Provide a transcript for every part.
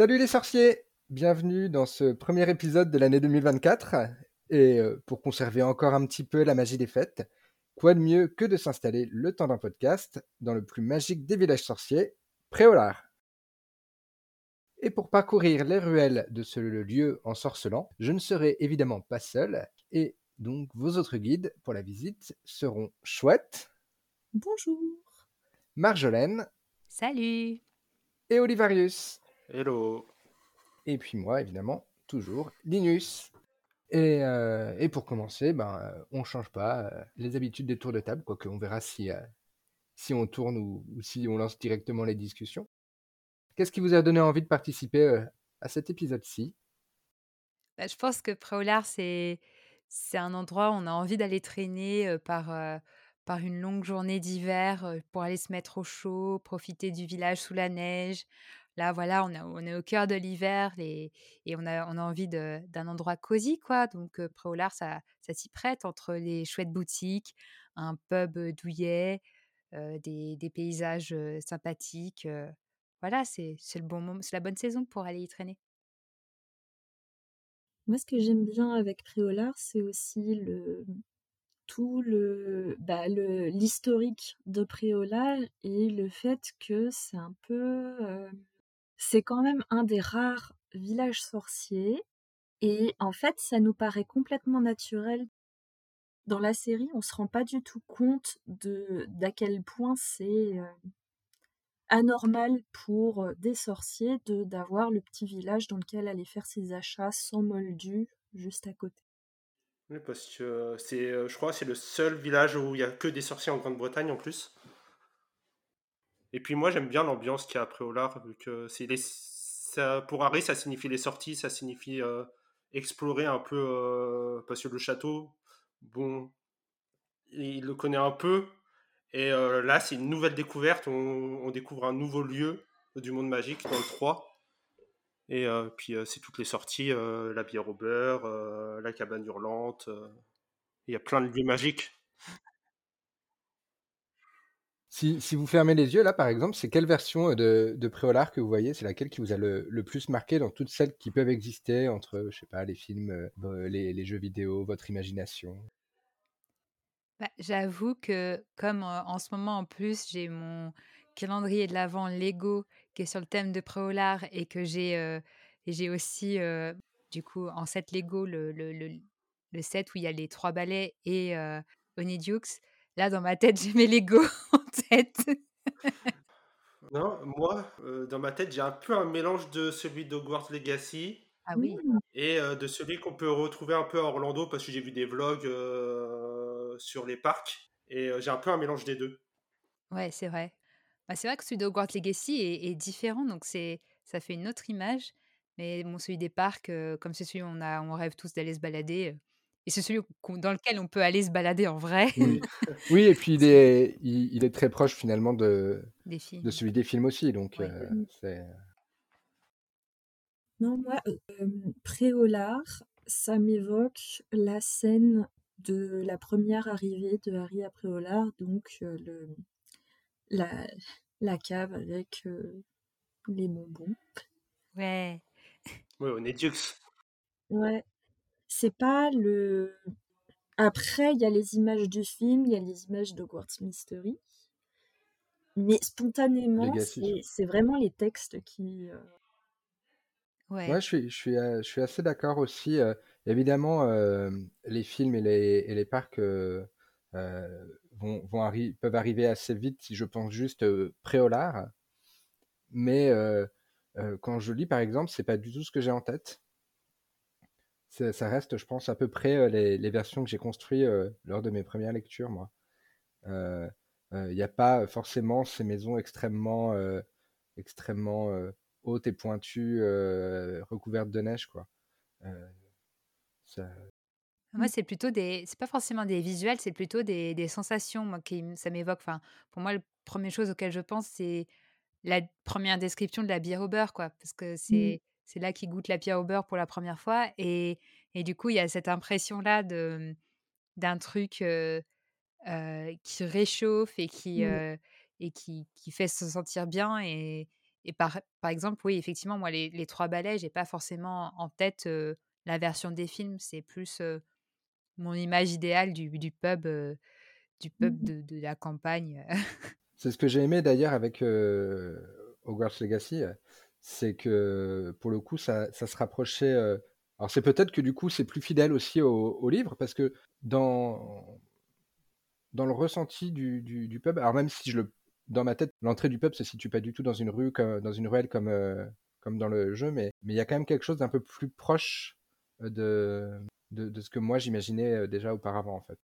Salut les sorciers Bienvenue dans ce premier épisode de l'année 2024. Et euh, pour conserver encore un petit peu la magie des fêtes, quoi de mieux que de s'installer le temps d'un podcast dans le plus magique des villages sorciers, Préolard. Et pour parcourir les ruelles de ce lieu ensorcelant, je ne serai évidemment pas seul, et donc vos autres guides pour la visite seront Chouette. Bonjour. Marjolaine. Salut. Et Olivarius. Hello. Et puis moi, évidemment, toujours Linus. Et, euh, et pour commencer, ben, euh, on change pas euh, les habitudes des tours de table, quoique on verra si, si on tourne ou, si on lance directement les discussions. Qu'est-ce qui vous a donné envie de participer à cet épisode-ci? Bah, Je pense que Préolard, c'est, c'est un endroit où on a envie d'aller traîner par, par une longue journée d'hiver pour aller se mettre au chaud, profiter du village sous la neige, Là, voilà, on, on est au cœur de l'hiver et, on, a, a envie d'un endroit cosy, quoi. Donc, Préolard, ça, s'y prête entre les chouettes boutiques, un pub douillet, des, des, paysages sympathiques. voilà, c'est le bon moment, c'est la bonne saison pour aller y traîner. Moi, ce que j'aime bien avec Préolard, c'est aussi le tout le bah, l'historique de Préolard et le fait que c'est un peu c'est quand même un des rares villages sorciers. Et en fait, ça nous paraît complètement naturel. Dans la série, on se rend pas du tout compte de d'à quel point c'est euh, anormal pour euh, des sorciers de d'avoir le petit village dans lequel aller faire ses achats sans moldu juste à côté. Oui, parce que c'est, euh, je crois, c'est le seul village où il y a que des sorciers en Grande-Bretagne en plus. Et puis moi, j'aime bien l'ambiance qu'il y a après vu que c'est pour Harry, ça signifie les sorties, ça signifie euh, explorer un peu, euh, parce que le château, bon, il le connaît un peu, et euh, là, c'est une nouvelle découverte, on, découvre un nouveau lieu du monde magique dans le 3. Et puis c'est toutes les sorties, la bière au beurre, la cabane hurlante, il y a plein de lieux magiques. Si, vous fermez les yeux, là, par exemple, c'est quelle version de, de Préolard que vous voyez? C'est laquelle qui vous a le, plus marqué dans toutes celles qui peuvent exister entre, je sais pas, les films, euh, les, jeux vidéo, votre imagination? Bah, J'avoue que, comme en ce moment, en plus, j'ai mon calendrier de l'avant Lego qui est sur le thème de Préolard et que j'ai euh, j'ai aussi, euh, du coup, en set Lego, le, le, le, set où il y a les trois balais et Onidiux. Là, dans ma tête, j'ai mes Lego en tête. non, moi, euh, dans ma tête, j'ai un peu un mélange de celui d'Hogwarts Legacy. Ah oui. Et euh, de celui qu'on peut retrouver un peu à Orlando parce que j'ai vu des vlogs euh, sur les parcs. Et j'ai un peu un mélange des deux. Ouais, c'est vrai. Bah, c'est vrai que celui d'Hogwarts Legacy est, différent, donc c'est ça fait une autre image. Mais bon, celui des parcs, comme c'est celui où on, a, on rêve tous d'aller se balader, et c'est celui dans lequel on peut aller se balader en vrai. Oui, et puis il est, il, est, très proche finalement de, de celui des films aussi. Donc, euh, c'est... Non, moi, euh, Préolard, ça m'évoque la scène de la première arrivée de Harry à Préolard, donc euh, le, la, la cave avec les bonbons. Ouais. Ouais, on est Dux. Ouais, c'est pas le. Après, il y a les images du film, il y a les images de Mystery. Mais spontanément, c'est vraiment les textes qui. Euh, ouais. je suis, je suis, euh, je suis assez d'accord aussi. Euh, évidemment, les films et les, et les parcs vont, vont peuvent arriver assez vite si je pense juste préolard. Mais quand je lis, par exemple, c'est pas du tout ce que j'ai en tête ça reste, je pense, à peu près euh, les, versions que j'ai construites euh, lors de mes premières lectures, moi. Il euh, n'y a pas forcément ces maisons extrêmement, extrêmement hautes et pointues, recouvertes de neige, quoi. Moi, c'est plutôt des. C'est pas forcément des visuels, c'est plutôt des, des sensations, moi, qui ça m'évoque. Enfin, pour moi, la première chose auquel je pense, c'est la première description de la bière au beurre, quoi. Parce que mmh. c'est c'est là qu'il goûte la pierre au beurre pour la première fois. Et, et du coup, il y a cette impression-là de, d'un truc qui réchauffe et, qui, et qui, qui, fait se sentir bien. Et, et par, par exemple, oui, effectivement, moi, les, les trois balais, j'ai pas forcément en tête la version des films. C'est plus mon image idéale du, du pub, du pub Mmh. de, de la campagne. C'est ce que j'ai aimé d'ailleurs avec Hogwarts Legacy, c'est que pour le coup, ça, se rapprochait. alors c'est peut-être que du coup, c'est plus fidèle aussi au, livre, parce que dans, dans le ressenti du, du, pub, alors même si je le, dans ma tête, l'entrée du pub se situe pas du tout dans une rue, comme, dans une ruelle comme, comme dans le jeu, mais il y a quand même quelque chose d'un peu plus proche de, de, de ce que moi j'imaginais déjà auparavant en fait.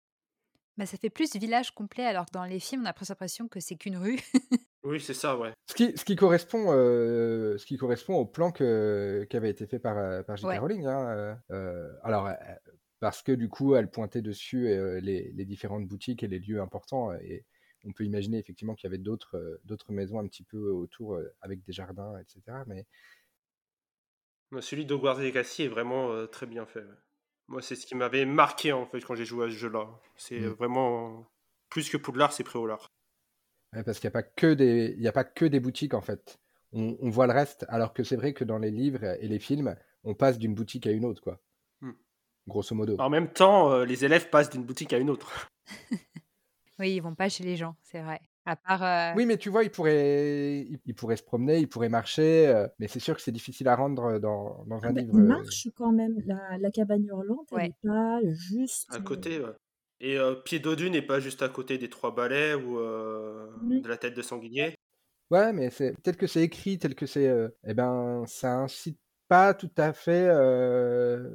Bah, ça fait plus village complet, alors que dans les films, on a presque l'impression que c'est qu'une rue. oui, c'est ça, ouais. Ce qui, ce qui, correspond, euh, ce qui correspond au plan que, qui avait été fait par, par J.K. Ouais. Rowling. Hein, euh, alors, parce que du coup, elle pointait dessus euh, les, les, différentes boutiques et les lieux importants. Et on peut imaginer effectivement qu'il y avait d'autres maisons un petit peu autour avec des jardins, etc. Mais... Celui d'Hogwarts Legacy est vraiment très bien fait. Ouais. Moi, c'est ce qui m'avait marqué en fait quand j'ai joué à ce jeu-là. C'est mmh. vraiment plus que Poudlard, c'est Préolard. Ouais, parce qu'il n'y a pas que des, il y a pas que des boutiques en fait. On, on voit le reste, alors que c'est vrai que dans les livres et les films, on passe d'une boutique à une autre, quoi. Mmh. Grosso modo. En même temps, euh, les élèves passent d'une boutique à une autre. oui, ils vont pas chez les gens, c'est vrai. À part, euh... Oui, mais tu vois, ils pourraient, ils pourraient se promener, ils pourraient marcher, euh, mais c'est sûr que c'est difficile à rendre dans, dans un ah bah, livre. Ils marchent quand même. La, la cabane hurlante, elle Ouais. n'est pas juste. À côté, ouais. Et euh, Pied Dodu n'est pas juste à côté des trois balais ou euh, Oui. de la tête de sanguinier? Ouais, mais c'est tel que c'est écrit, tel que c'est, euh, eh ben, ça incite pas tout à fait. euh,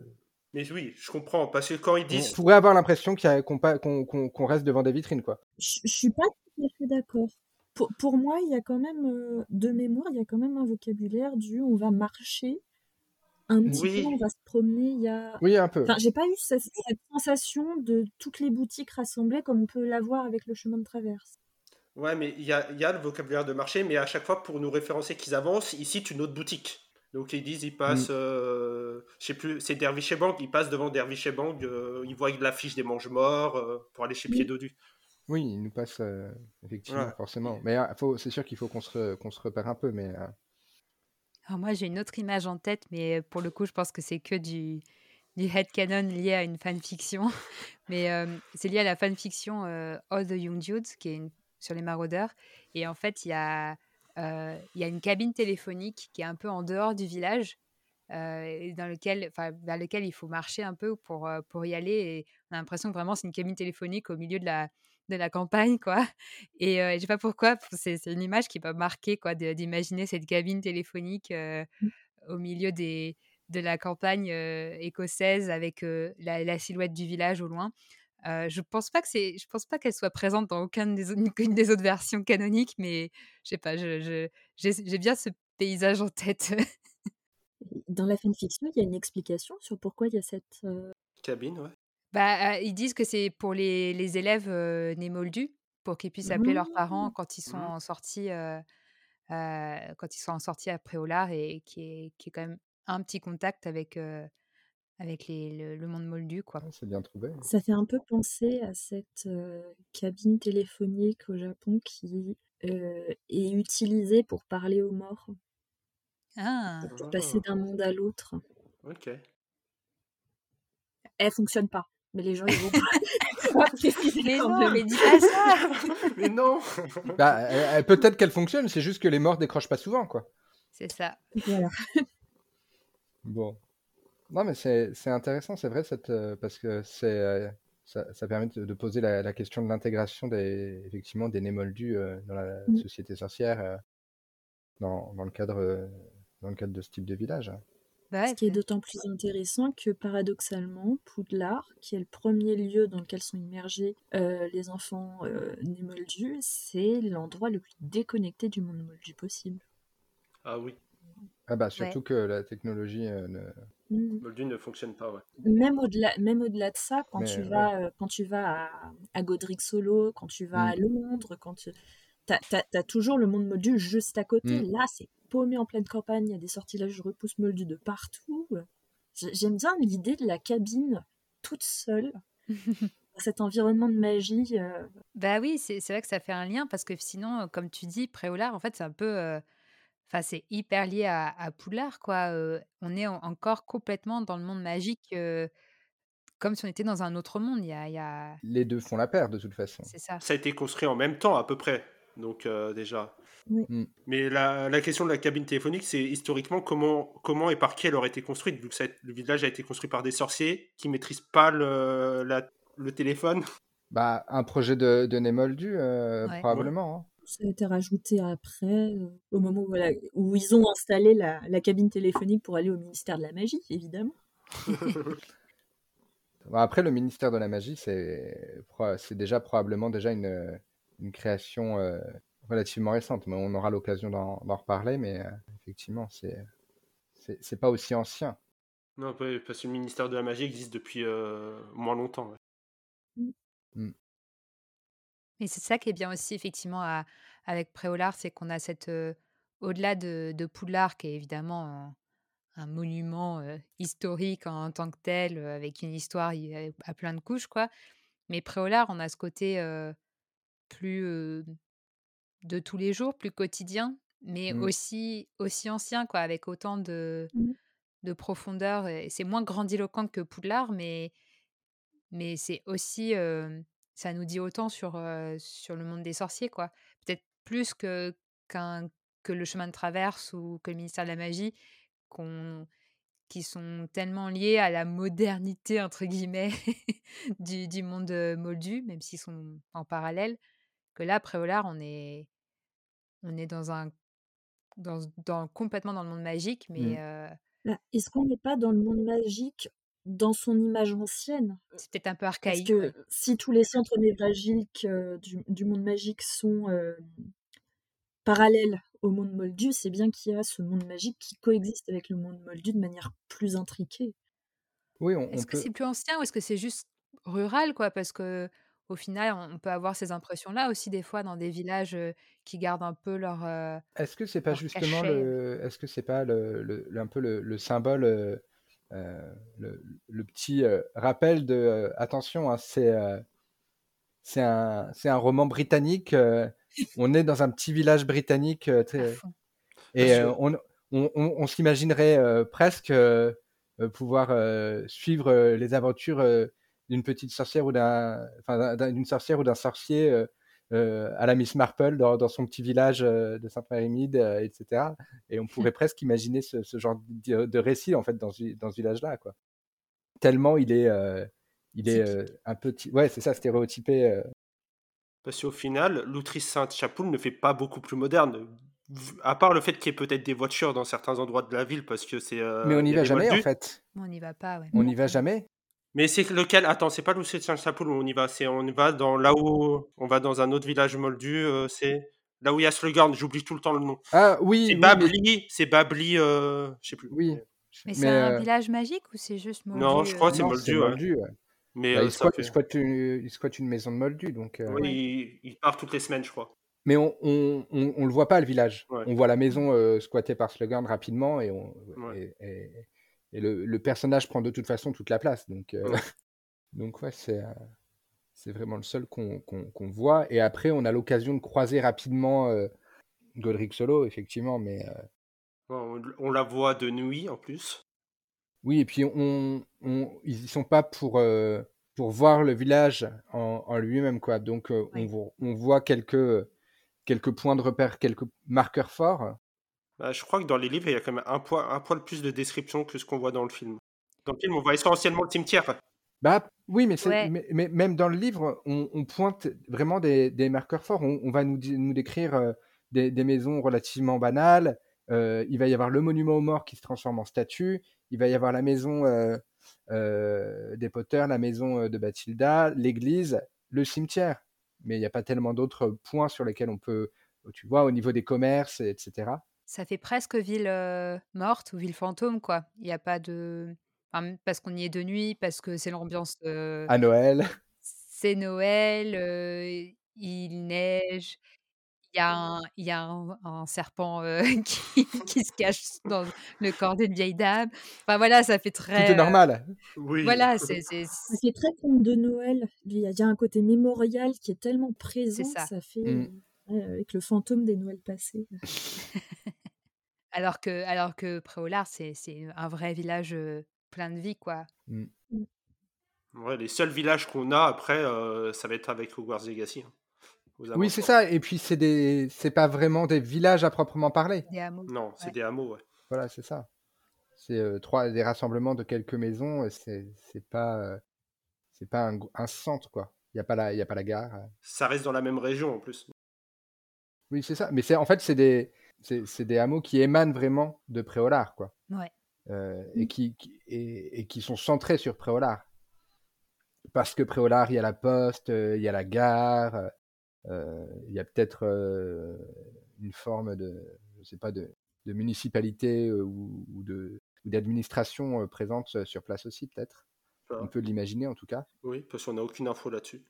Mais oui, je comprends, parce que quand ils On disent. pourrait avoir l'impression qu'on reste devant des vitrines, quoi. Je je suis pas tout à fait d'accord. Pour, pour moi, il y a quand même, euh, de mémoire, il y a quand même un vocabulaire du on va marcher un petit Oui. peu, on va se promener. Il y a... Oui, un peu. Enfin, j'ai pas eu cette, cette sensation de toutes les boutiques rassemblées comme on peut l'avoir avec le chemin de traverse. Ouais, mais il y a, il y a le vocabulaire de marché, mais à chaque fois, pour nous référencer qu'ils avancent, ils citent une autre boutique. Donc ils disent, ils passent, euh, je sais plus, c'est Dervish et Bang, ils passent devant Dervish et Bang, euh, ils voient l'affiche des mange-morts euh, pour aller chez Oui. Pied Dodu. Oui, il nous passe euh, effectivement, Ouais. forcément. Mais euh, faut- c'est sûr qu'il faut qu'on se, qu'on se repère un peu, mais euh, Alors moi, j'ai une autre image en tête, mais pour le coup, je pense que c'est que du, du headcanon lié à une fanfiction. Mais euh, c'est lié à la fanfiction euh, All the Young Dudes, qui est sur les maraudeurs. Et en fait, il y, a, euh, y a une cabine téléphonique qui est un peu en dehors du village, euh, dans lequel, vers lequel il faut marcher un peu pour, euh, pour y aller. Et on a l'impression que vraiment, c'est une cabine téléphonique au milieu de la, de la campagne, quoi. Et euh, je sais pas pourquoi, c'est une image qui m'a marqué, quoi, d'imaginer cette cabine téléphonique euh, au milieu des, de la campagne euh, écossaise avec euh, la, la silhouette du village au loin. Euh, je pense pas que c'est, je pense pas qu'elle soit présente dans aucune des, autres- aucune des autres versions canoniques, mais je sais pas, je, je- j'ai j'ai bien ce paysage en tête. Dans la fanfiction, il y a une explication sur pourquoi il y a cette. euh, Cabine, ouais. Bah, euh, ils disent que c'est pour les, les élèves euh, nés moldus, pour qu'ils puissent appeler leurs parents quand ils sont en sortie, euh, euh, quand ils sont en sortie après au lard et qui est, qui est quand même un petit contact avec, euh, avec les, le, le monde moldu, quoi. c'est bien trouvé. Ça fait un peu penser à cette euh, cabine téléphonique au Japon qui euh, est utilisée pour parler aux morts, Ah, pour passer d'un monde à l'autre. Ok. Elle fonctionne pas, mais les gens ils vont pas préciser mais quand non, mais dis pas ça mais non Bah, peut-être qu'elle fonctionne, c'est juste que les morts décrochent pas souvent, quoi. C'est ça. Voilà. Bon. Non, mais c'est c'est intéressant, c'est vrai, cette, euh, parce que c'est euh, ça, ça permet de, de poser la, la question de l'intégration des effectivement des némoldus euh, dans la Mm. société sorcière euh, dans, dans le cadre euh, dans le cadre de ce type de village. Bah ouais, Ce qui est d'autant plus intéressant que paradoxalement, Poudlard, qui est le premier lieu dans lequel sont immergés euh, les enfants euh, nés moldus, c'est l'endroit le plus déconnecté du monde moldu possible. Ah oui, Ah bah surtout que la technologie euh, ne... Mm. Moldu ne fonctionne pas, ouais. Même au-delà, même au-delà de ça, quand Mais, tu ouais. vas, euh, quand tu vas à, à Godric Solo, quand tu vas Mm. à Londres, quand tu t'as, t'as- t'as toujours le monde moldu juste à côté. Mm. Là, c'est paumé en pleine campagne, il y a des sortilèges repousse moldus de partout. J'ai- J'aime bien l'idée de la cabine toute seule, cet environnement de magie. euh, Bah oui, c'est vrai que ça fait un lien parce que sinon, euh, comme tu dis, Préolard, en fait, c'est un peu. euh, Enfin, c'est hyper lié à, à Poudlard, quoi. on est encore complètement dans le monde magique, comme si on était dans un autre monde. Il y a, il y a... Les deux font la paire, de toute façon. C'est ça. Ça a été construit en même temps, à peu près. Donc, déjà. Mm. Mais la, la, question de la cabine téléphonique, c'est historiquement comment, comment et par qui elle aurait été construite, vu que le village a été construit par des sorciers qui maîtrisent pas le, le téléphone. Bah, un projet de, de Némoldu, probablement. Hein. Ça a été rajouté après, euh, au moment où, où, ils ont installé la, la, cabine téléphonique pour aller au ministère de la Magie, évidemment. après, le ministère de la Magie, c'est déjà probablement déjà une, une création euh, relativement récente. Mais on aura l'occasion d'en reparler, mais euh, effectivement, c'est c'est pas aussi ancien. Non, parce que le ministère de la Magie existe depuis moins longtemps. Mmh. Mmh. Et c'est ça qui est bien aussi, effectivement, avec Préolard, c'est qu'on a cette. Au-delà de, de, Poudlard, qui est évidemment un, monument historique en, tant que tel, avec une histoire à plein de couches, quoi. Mais Préolard, on a ce côté plus de tous les jours, plus quotidien, mais mmh. aussi, aussi ancien, quoi, avec autant de, mmh. de profondeur. Et c'est moins grandiloquent que Poudlard, mais, mais c'est aussi ça nous dit autant sur, sur le monde des sorciers, quoi. Peut-être plus que, qu'un, que le chemin de traverse ou que le ministère de la magie, qu'on, qui sont tellement liés à la modernité, entre guillemets, du, du, monde moldu, même s'ils sont en parallèle, que là, Préolard, on est, on est dans un, dans, dans, complètement dans le monde magique, mais... Mmh. Bah, est-ce qu'on n'est pas dans le monde magique dans son image ancienne? C'est peut-être un peu archaïque. Parce que si tous les centres névralgiques du, monde magique sont parallèles au monde moldu, c'est bien qu'il y a ce monde magique qui coexiste avec le monde moldu de manière plus intriquée. Oui, Est-ce que c'est plus ancien ou est-ce que c'est juste rural, quoi? Parce que au final, on peut avoir ces impressions-là aussi des fois dans des villages qui gardent un peu leur. est-ce que c'est pas justement le, est-ce que c'est pas le, un peu le, symbole euh, le, petit euh, rappel de euh, attention, hein, c'est c'est un, un, roman britannique. on est dans un petit village britannique. et on, on, on, s'imaginerait presque pouvoir suivre les aventures d'une petite sorcière ou d'un, d'une sorcière ou d'un sorcier euh, à la Miss Marple dans, son petit village euh, de Sainte-Marie-Mide, euh, etc. Et on pourrait presque imaginer ce, genre de, récit en fait dans, dans ce village-là, quoi. Tellement il est, il est un petit, ouais, c'est ça, stéréotypé. Parce qu'au final, l'outrice Sainte-Chapoule ne fait pas beaucoup plus moderne. À part le fait qu'il y ait peut-être des voitures dans certains endroits de la ville, parce que c'est. Mais on n'y va jamais, en fait. On n'y va pas, ouais. On n'y va jamais. Mais c'est lequel? Attends, c'est pas Saint-Chapoul où on y va. C'est on y va dans là où on va dans un autre village moldu. Euh, c'est là où il y a Slugorn. J'oublie tout le temps le nom. Ah oui. C'est Babli. C'est Babli. Euh, je sais plus. Oui. Mais, c'est un euh, village magique ou c'est juste moldu Non, je crois que c'est moldu. moldu Mais bah, il, squatte, une, maison de moldu donc. Oui, il, part toutes les semaines, je crois. Mais on, on, on, le voit pas le village. On voit la maison squattée par Slugorn rapidement et on. Et le, personnage prend de toute façon toute la place. Donc, euh, donc ouais, c'est, euh, c'est vraiment le seul qu'on, voit. Et après, on a l'occasion de croiser rapidement euh, Godric Solo, effectivement. Mais, on, la voit de nuit en plus. Oui, et puis on, on ils y sont pas pour, pour voir le village en, lui-même. quoi. Donc on, on voit quelques, quelques points de repère, quelques marqueurs forts. Bah, je crois que dans les livres, il y a quand même un poil, un poil plus de description que ce qu'on voit dans le film. Dans le film, on voit essentiellement le cimetière. Bah oui, mais, mais, même dans le livre, on, pointe vraiment des, marqueurs forts. On, va nous, nous décrire euh, des, maisons relativement banales. Euh, il va y avoir le monument aux morts qui se transforme en statue. Il va y avoir la maison euh, des Potter, la maison de Bathilda, l'église, le cimetière. Mais il n'y a pas tellement d'autres points sur lesquels on peut, tu vois, au niveau des commerces, etc. Ça fait presque ville morte ou ville fantôme, quoi. Il n'y a pas de. parce qu'on y est de nuit, parce que c'est l'ambiance. À Noël. C'est Noël, il neige. Il y a un, il y a un, serpent qui, qui, se cache dans le corps d'une vieille dame. Enfin voilà, ça fait très. Tout est normal. Oui. Voilà, c'est. C'est très conte de Noël. Il y, a, un côté mémorial qui est tellement présent. Ça. ça fait. Mmh. avec le fantôme des Noëls passés. Alors que, alors que Préolard, c'est un vrai village plein de vie, quoi. Mmh. Ouais, les seuls villages qu'on a après, ça va être avec Hogwarts Legacy. Hein, oui, c'est ça. Et puis, c'est des, c'est pas vraiment des villages à proprement parler. Des hameaux. Non, c'est des hameaux, ouais. Voilà, c'est ça. C'est trois des rassemblements de quelques maisons. C'est, c'est pas, c'est pas un, un, centre, quoi. Il y a pas la, il y a pas la gare. Ça reste dans la même région en plus. Oui, c'est ça. Mais c'est en fait, c'est des, c'est des hameaux qui émanent vraiment de Préolard, quoi. Ouais. Euh, et, qui, et, qui sont centrés sur Préolard. Parce que Préolard, il y a la poste, euh, il y a la gare, euh, il y a peut-être une forme de, je sais pas, de, de municipalité ou, ou d'administration présente sur place aussi, peut-être. On peut l'imaginer en tout cas. Oui, parce qu'on n'a aucune info là-dessus.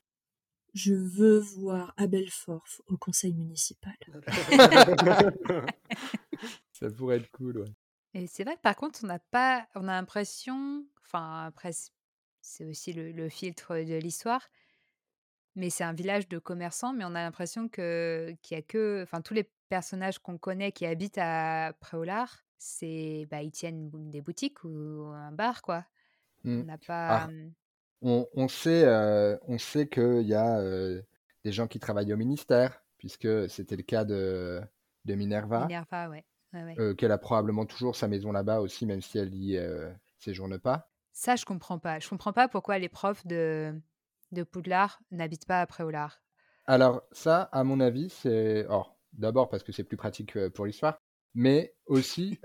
Je veux voir Abel Forf au conseil municipal. Ça pourrait être cool, ouais. Et c'est vrai que par contre, on n'a pas, on a l'impression, enfin après, c'est aussi le, filtre de l'histoire, mais c'est un village de commerçants, mais on a l'impression que qu'il y a que, enfin tous les personnages qu'on connaît qui habitent à Préolard, c'est, bah ils tiennent des boutiques ou un bar, quoi. Mmh. On n'a pas. Ah. On, sait, on sait qu'il y a des gens qui travaillent au ministère, puisque c'était le cas de, de Minerva. Minerva, ouais. qu'elle a probablement toujours sa maison là-bas aussi, même si elle y séjourne pas. Ça, je comprends pas. Je comprends pas pourquoi les profs de, de Poudlard n'habitent pas à Préolard. Alors, ça, à mon avis, c'est. Or, d'abord parce que c'est plus pratique pour l'histoire, mais aussi,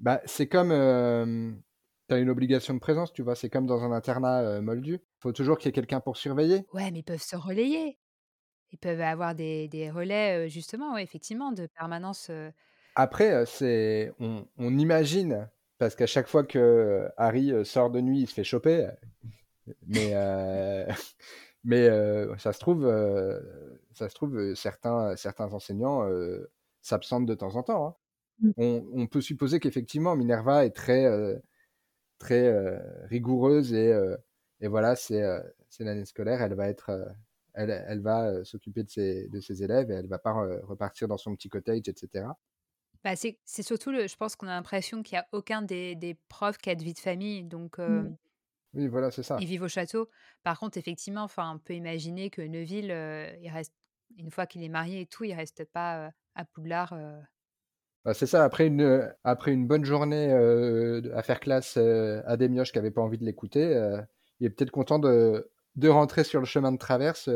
bah, c'est comme tu as une obligation de présence, tu vois. C'est comme dans un internat moldu. Il faut toujours qu'il y ait quelqu'un pour surveiller. Ouais, mais ils peuvent se relayer. Ils peuvent avoir des, des relais, justement, effectivement, de permanence. Après, c'est on, on, imagine, parce qu'à chaque fois que Harry sort de nuit, il se fait choper. Mais, mais ça se trouve, ça se trouve certains, certains enseignants s'absentent de temps en temps. Hein. Mmh. On, on, peut supposer qu'effectivement, Minerva est très très euh, rigoureuse et, euh, et voilà, euh, c'est l'année scolaire, elle va être elle, elle, va s'occuper de ses, de ses élèves et elle va pas repartir dans son petit cottage, etc. Bah c'est surtout, le, je pense qu'on a l'impression qu'il n'y a aucun des, des, profs qui a de vie de famille. Donc, oui, voilà, c'est ça. Ils vivent au château. Par contre, effectivement, enfin, on peut imaginer que Neuville, il reste, une fois qu'il est marié et tout, il reste pas à Poudlard c'est ça, après une, après une bonne journée euh, à faire classe euh, à des mioches qui n'avaient pas envie de l'écouter, euh, il est peut-être content de, de rentrer sur le chemin de traverse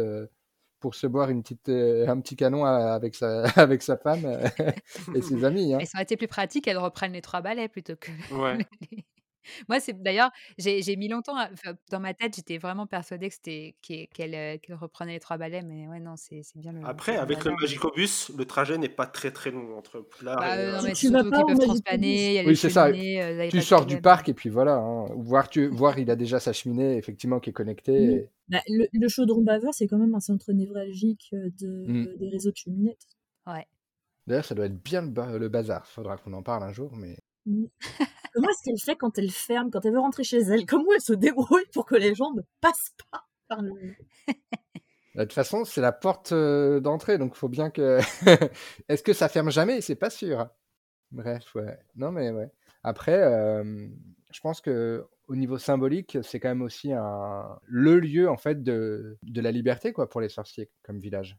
pour se boire une petite, un petit canon avec sa, avec sa femme et ses amis. Hein. Et ça aurait été plus pratique qu'elle reprenne les trois balais plutôt que. Ouais. Moi, c'est d'ailleurs, j'ai mis longtemps, dans ma tête, j'étais vraiment persuadée que c'était qu'elle reprenait les trois balais, mais ouais, non, c'est bien le. Après, avec le Magicobus, le trajet n'est pas très très long entre Poudlard bah, et. non, mais tu vas pas peuvent transplaner, il y a oui, c'est ça. tu sors du parc et puis voilà. Hein. Voir, tu, voir, il a déjà sa cheminée, effectivement, qui est connectée. Bah, le, chaudron baveur, c'est quand même un centre névralgique de, mmh. des réseaux de cheminettes. Ouais. D'ailleurs, ça doit être bien le, le bazar. Faudra qu'on en parle un jour, mais. Mmh. Comment est-ce qu'elle fait quand elle ferme, quand elle veut rentrer chez elle? Comment elle se débrouille pour que les gens ne passent pas par le. Bah, de toute façon, c'est la porte d'entrée, donc il faut bien que. Est-ce que ça ferme jamais? C'est pas sûr. Bref, ouais. Non, mais ouais. Après, euh, je pense que au niveau symbolique, c'est quand même aussi un... le lieu en fait de... de la liberté quoi pour les sorciers comme village.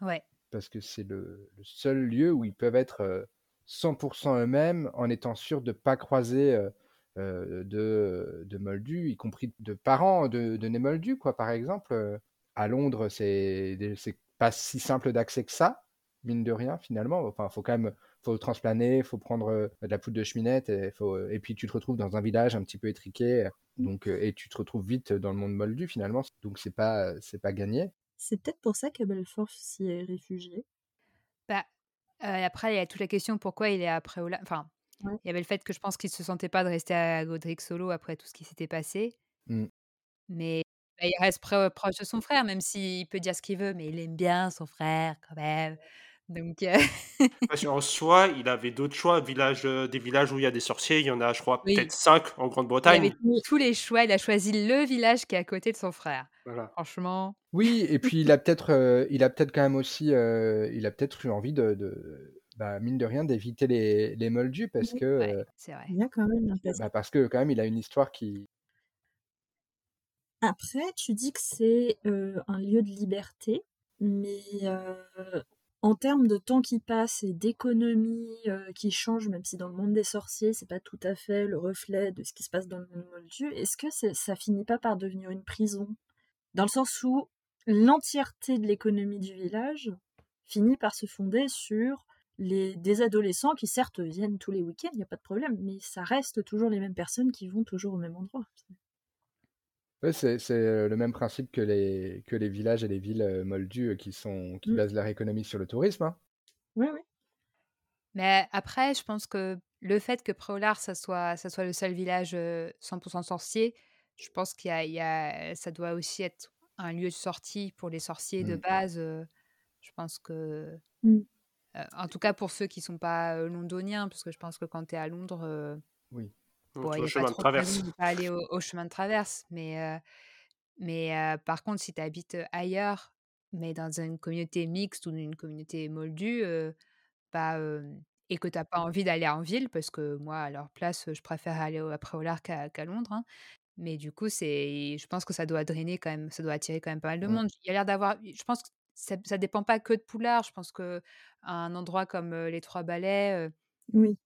Ouais. Parce que c'est le... le, seul lieu où ils peuvent être 100% eux-mêmes en étant sûrs de ne pas croiser de, de moldus, y compris de parents de, de moldus, quoi, par exemple. À Londres, c'est pas si simple d'accès que ça, mine de rien, finalement. Enfin, faut quand même faut transplaner, faut prendre de la poudre de cheminette, et, faut, et puis tu te retrouves dans un village un petit peu étriqué, donc, et tu te retrouves vite dans le monde moldu, finalement. Donc, c'est pas, c'est pas gagné. C'est peut-être pour ça que Belfort s'y est réfugié. Bah, après, il y a toute la question pourquoi il est après Préolard. Enfin, il y avait le fait que je pense qu'il ne se sentait pas de rester à Godric solo après tout ce qui s'était passé. Mmh. Mais bah, il reste proche de son frère, même s'il peut dire ce qu'il veut, mais il aime bien son frère quand même. Donc, en soi, il avait d'autres choix. Village, des villages où il y a des sorciers, il y en a, je crois, peut-être cinq en Grande-Bretagne. Il avait tous les choix. Il a choisi le village qui est à côté de son frère. Voilà. Franchement. Oui, et puis il a peut-être, il a peut-être quand même aussi, il a peut-être eu envie de, bah, mine de rien, d'éviter les, les moldus parce que. c'est vrai. Il y a quand même bah, parce que quand même, il a une histoire qui. Après, tu dis que c'est un lieu de liberté, mais en termes de temps qui passe et d'économie qui change, même si dans le monde des sorciers, c'est pas tout à fait le reflet de ce qui se passe dans le monde moldu, est-ce que ça finit pas par devenir une prison? Dans le sens où l'entièreté de l'économie du village finit par se fonder sur les, des adolescents qui certes viennent tous les week-ends, il n'y a pas de problème, mais ça reste toujours les mêmes personnes qui vont toujours au même endroit. Ouais, c'est le même principe que les, que les villages et les villes moldues qui, sont, qui mmh. basent leur économie sur le tourisme. Oui, hein. oui. Mais après, je pense que le fait que Préolard, ça soit, ça soit le seul village 100% sorcier, je pense qu'il y, y a, ça doit aussi être un lieu de sortie pour les sorciers de mmh. base. je pense que mmh. Euh, en tout cas, pour ceux qui ne sont pas londoniens, parce que je pense que quand tu es à Londres, oui. Bon, il n'y a chemin pas trop de traverse. de pas aller au, chemin de traverse. Mais, mais par contre, si tu habites ailleurs, mais dans une communauté mixte ou une communauté moldue, bah, et que tu n'as pas envie d'aller en ville, parce que moi, à leur place, je préfère aller à Préolard qu'à Londres. Hein, mais du coup, c'est, je pense que ça doit drainer quand même, ça doit attirer quand même pas mal de monde. Il y a l'air d'avoir, je pense que ça, ça dépend pas que de Poulard. Je pense que un endroit comme les Trois Ballets, oui.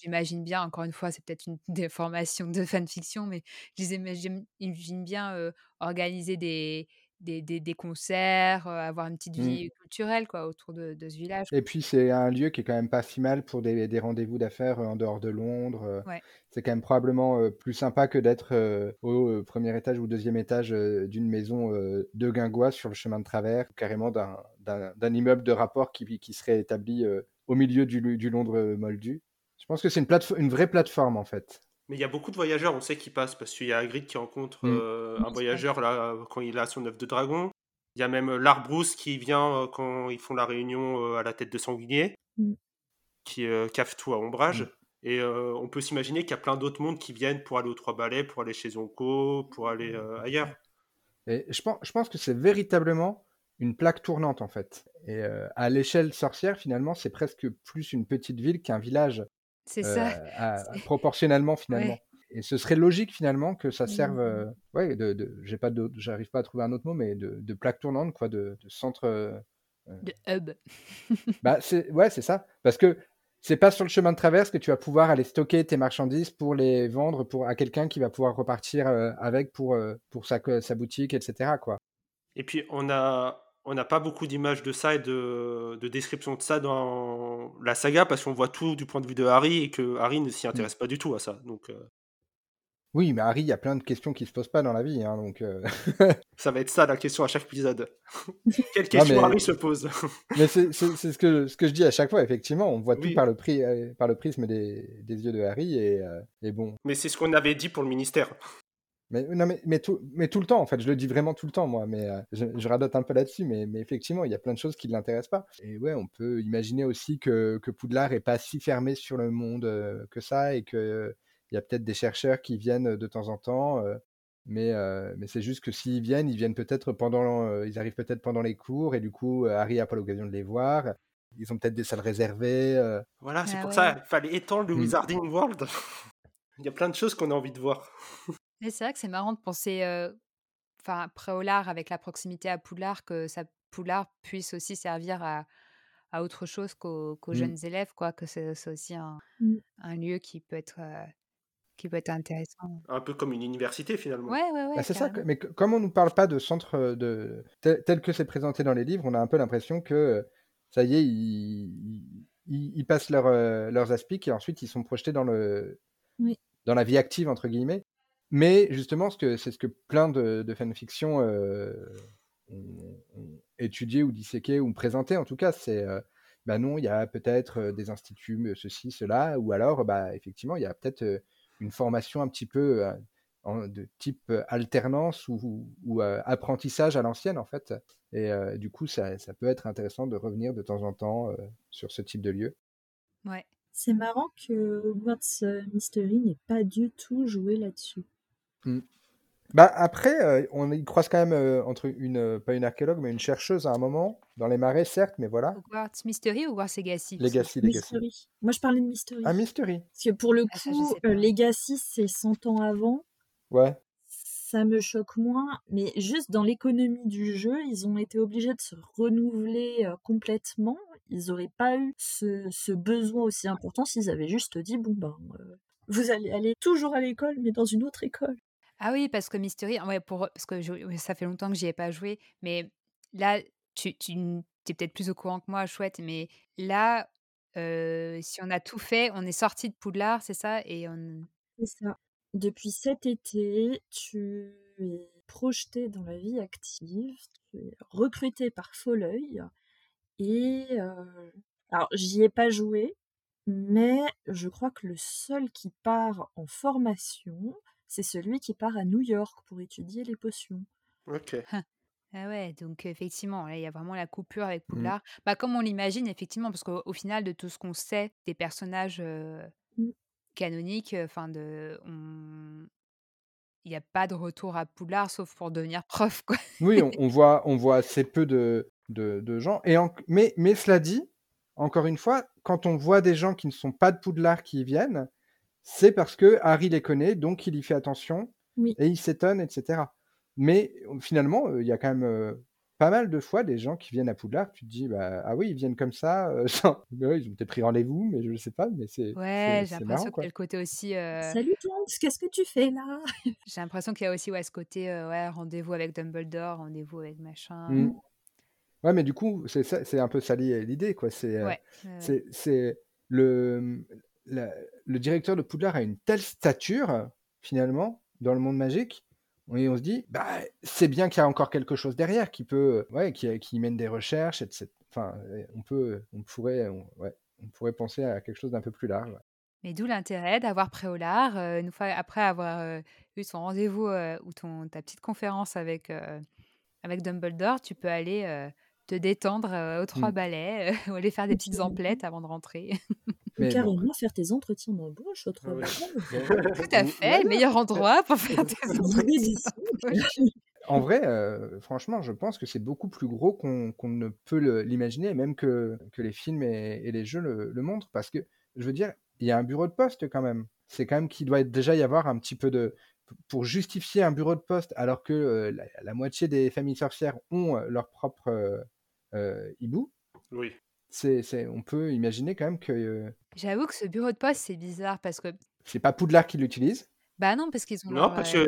J'imagine bien, encore une fois, c'est peut-être une déformation de fanfiction, mais j'imagine bien organiser des, des, des, concerts, avoir une petite mmh. vie culturelle quoi, autour de, ce village. Et puis c'est un lieu qui est quand même pas si mal pour des, des rendez-vous d'affaires en dehors de Londres. C'est quand même probablement plus sympa que d'être au premier étage ou deuxième étage d'une maison de guingois sur le chemin de travers, carrément d'un immeuble de rapport qui, qui serait établi au milieu du, du Londres moldu. Je pense que c'est une, une vraie plateforme en fait. Mais il y a beaucoup de voyageurs, on sait, qui passent, parce qu'il y a Hagrid qui rencontre mm. euh, un voyageur là, quand il a son œuf de dragon. Il y a même euh, l'Arbrousse qui vient euh, quand ils font la réunion à la tête de sanglier, mm. qui cave tout à ombrage. Mm. Et on peut s'imaginer qu'il y a plein d'autres mondes qui viennent pour aller aux Trois Ballets, pour aller chez Zonko, pour aller ailleurs. Et je pense, je pense que c'est véritablement une plaque tournante en fait. Et à l'échelle sorcière, finalement, c'est presque plus une petite ville qu'un village. C'est ça. Euh, proportionnellement finalement. Et ce serait logique finalement que ça serve, mmh. euh, ouais, de, de j'ai pas, j'arrive pas à trouver un autre mot, mais de, de plaque tournante quoi, de, de centre. Euh, de hub. bah c'est, ouais, c'est ça, parce que c'est pas sur le chemin de traverse que tu vas pouvoir aller stocker tes marchandises pour les vendre pour à quelqu'un qui va pouvoir repartir avec pour pour sa, sa boutique, etc. Quoi. Et puis on a on n'a pas beaucoup d'images de ça et de, de, description de ça dans la saga parce qu'on voit tout du point de vue de Harry et que Harry ne s'y mmh. intéresse pas du tout à ça. Donc, euh. Oui, mais Harry, il y a plein de questions qui se posent pas dans la vie. Hein, donc euh. ça va être ça la question à chaque épisode. Quelle question Harry se pose? Mais c'est ce que, ce que je dis à chaque fois, effectivement. On voit tout par le, euh, par le prisme des, des yeux de Harry et, et bon. Mais c'est ce qu'on avait dit pour le ministère. Mais, non, mais, mais, tout, mais tout le temps, en fait, je le dis vraiment tout le temps, moi, mais euh, je, je, radote un peu là-dessus, mais, mais, effectivement, il y a plein de choses qui ne l'intéressent pas. Et ouais, on peut imaginer aussi que, que Poudlard n'est pas si fermé sur le monde euh, que ça, et qu'il il y a peut-être des chercheurs qui viennent de temps en temps, euh, mais, mais c'est juste que s'ils viennent, ils viennent peut-être pendant, ils arrivent peut-être pendant les cours, et du coup, Harry n'a pas l'occasion de les voir. Ils ont peut-être des salles réservées. Voilà, c'est ah pour ça, il fallait étendre le mmh. Wizarding World. il y a plein de choses qu'on a envie de voir c'est vrai que c'est marrant de penser, enfin, Préolard avec la proximité à Poudlard, que ça, Poudlard puisse aussi servir à, à autre chose qu'aux mmh. jeunes élèves, quoi, que c'est aussi un, mmh. un, lieu qui peut être qui peut être intéressant. Un peu comme une université finalement. Ouais, ouais, ouais. Bah, c'est ça, mais comme on ne nous parle pas de centre de tel, que c'est présenté dans les livres, on a un peu l'impression que ça y est, ils, ils, passent leur, leurs aspics et ensuite ils sont projetés dans le dans la vie active entre guillemets. Mais justement, c'est ce que plein de, de fanfictions euh, ont, étudié ou disséqué ou présenté, en tout cas, c'est euh, bah non, il y a peut-être euh, des instituts, ceci, cela, ou alors, bah, effectivement, il y a peut-être une formation un petit peu de type alternance ou, ou apprentissage à l'ancienne, en fait. Et du coup, ça, ça, peut être intéressant de revenir de temps en temps sur ce type de lieu. Ouais. C'est marrant que Hogwarts Mystery n'ait pas du tout joué là-dessus. Mmh. Bah après, on y croise quand même entre une, pas une archéologue, mais une chercheuse à un moment, dans les marais, certes, mais voilà. Hogwarts Mystery ou Hogwarts Legacy? Legacy, Legacy. Mystery. Moi, je parlais de Mystery. Ah, Mystery. Parce que pour le Ah, coup, pas. Legacy, c'est 100 ans avant. Ouais. Ça me choque moins, mais juste dans l'économie du jeu, ils ont été obligés de se renouveler complètement. Ils n'auraient pas eu ce, ce besoin aussi important s'ils avaient juste dit bon ben, vous allez aller toujours à l'école, mais dans une autre école. Ah oui, parce que Mystery, ouais, pour, parce que ça fait longtemps que j'y ai pas joué, mais là, tu, tu es peut-être plus au courant que moi, chouette, mais là, euh, si on a tout fait, on est sorti de Poudlard, c'est ça Et on... C'est ça. Depuis cet été, tu es projeté dans la vie active, tu es recruté par Folleuil, et euh, alors j'y ai pas joué, mais je crois que le seul qui part en formation, c'est celui qui part à New York pour étudier les potions. Ok. Ah ouais, donc effectivement, là, il y a vraiment la coupure avec Mmh. Poudlard. Bah, comme on l'imagine, effectivement, parce qu'au au final, de tout ce qu'on sait des personnages euh, Mm. canoniques, enfin, de, on... il n'y a pas de retour à Poudlard, sauf pour devenir prof, quoi. Oui, on, on voit, on voit assez peu de, de, de gens. Et en- mais, mais cela dit, encore une fois, quand on voit des gens qui ne sont pas de Poudlard qui y viennent, c'est parce que Harry les connaît, donc il y fait attention Oui. et il s'étonne, etc. Mais euh, finalement, euh, il y a quand même euh, pas mal de fois des gens qui viennent à Poudlard. Tu te dis, bah, ah oui, ils viennent comme ça. euh, sans- ouais, ils ont peut-être pris rendez-vous, mais je ne sais pas. Mais c'est Ouais, j'ai l'impression qu'il y a le côté aussi. euh, Salut Tonks, qu'est-ce que tu fais là? J'ai l'impression qu'il y a aussi ouais, ce côté euh, ouais, rendez-vous avec Dumbledore, rendez-vous avec machin. Mm. Ouais, mais du coup, c'est ça- c'est un peu ça li- l'idée, quoi. C'est euh, Ouais, le, la- le directeur de Poudlard a une telle stature, finalement, dans le monde magique, et on se dit, bah, c'est bien qu'il y a encore quelque chose derrière qui peut, qui, mène des recherches, etc. Enfin, on peut, on pourrait, on, pourrait penser à quelque chose d'un peu plus large. Mais d'où l'intérêt d'avoir Préolard, euh, une fois après avoir euh, eu ton rendez-vous euh, ou ton, ta petite conférence avec, euh, Dumbledore, tu peux aller te détendre euh, aux trois Mm. balais ou aller faire des Et petites emplettes avant de rentrer. Bon. carrément faire tes entretiens d'embauche au Ah travail. Tout à fait, le meilleur endroit pour faire tes entretiens d'embauche. En vrai, euh, franchement, je pense que c'est beaucoup plus gros qu'on ne peut l'imaginer, même que, que les films et, et les jeux le, le montrent, parce que, je veux dire, il y a un bureau de poste quand même. C'est quand même qu'il doit déjà y avoir un petit peu de... Pour justifier un bureau de poste, alors que euh, la, la moitié des familles sorcières ont euh, leur propre euh, euh, hibou, Oui. c'est, c'est- on peut imaginer quand même que euh, J'avoue que ce bureau de poste, c'est bizarre parce que. c'est pas Poudlard qui l'utilise. Bah non, parce qu'ils ont Non, leur, parce euh,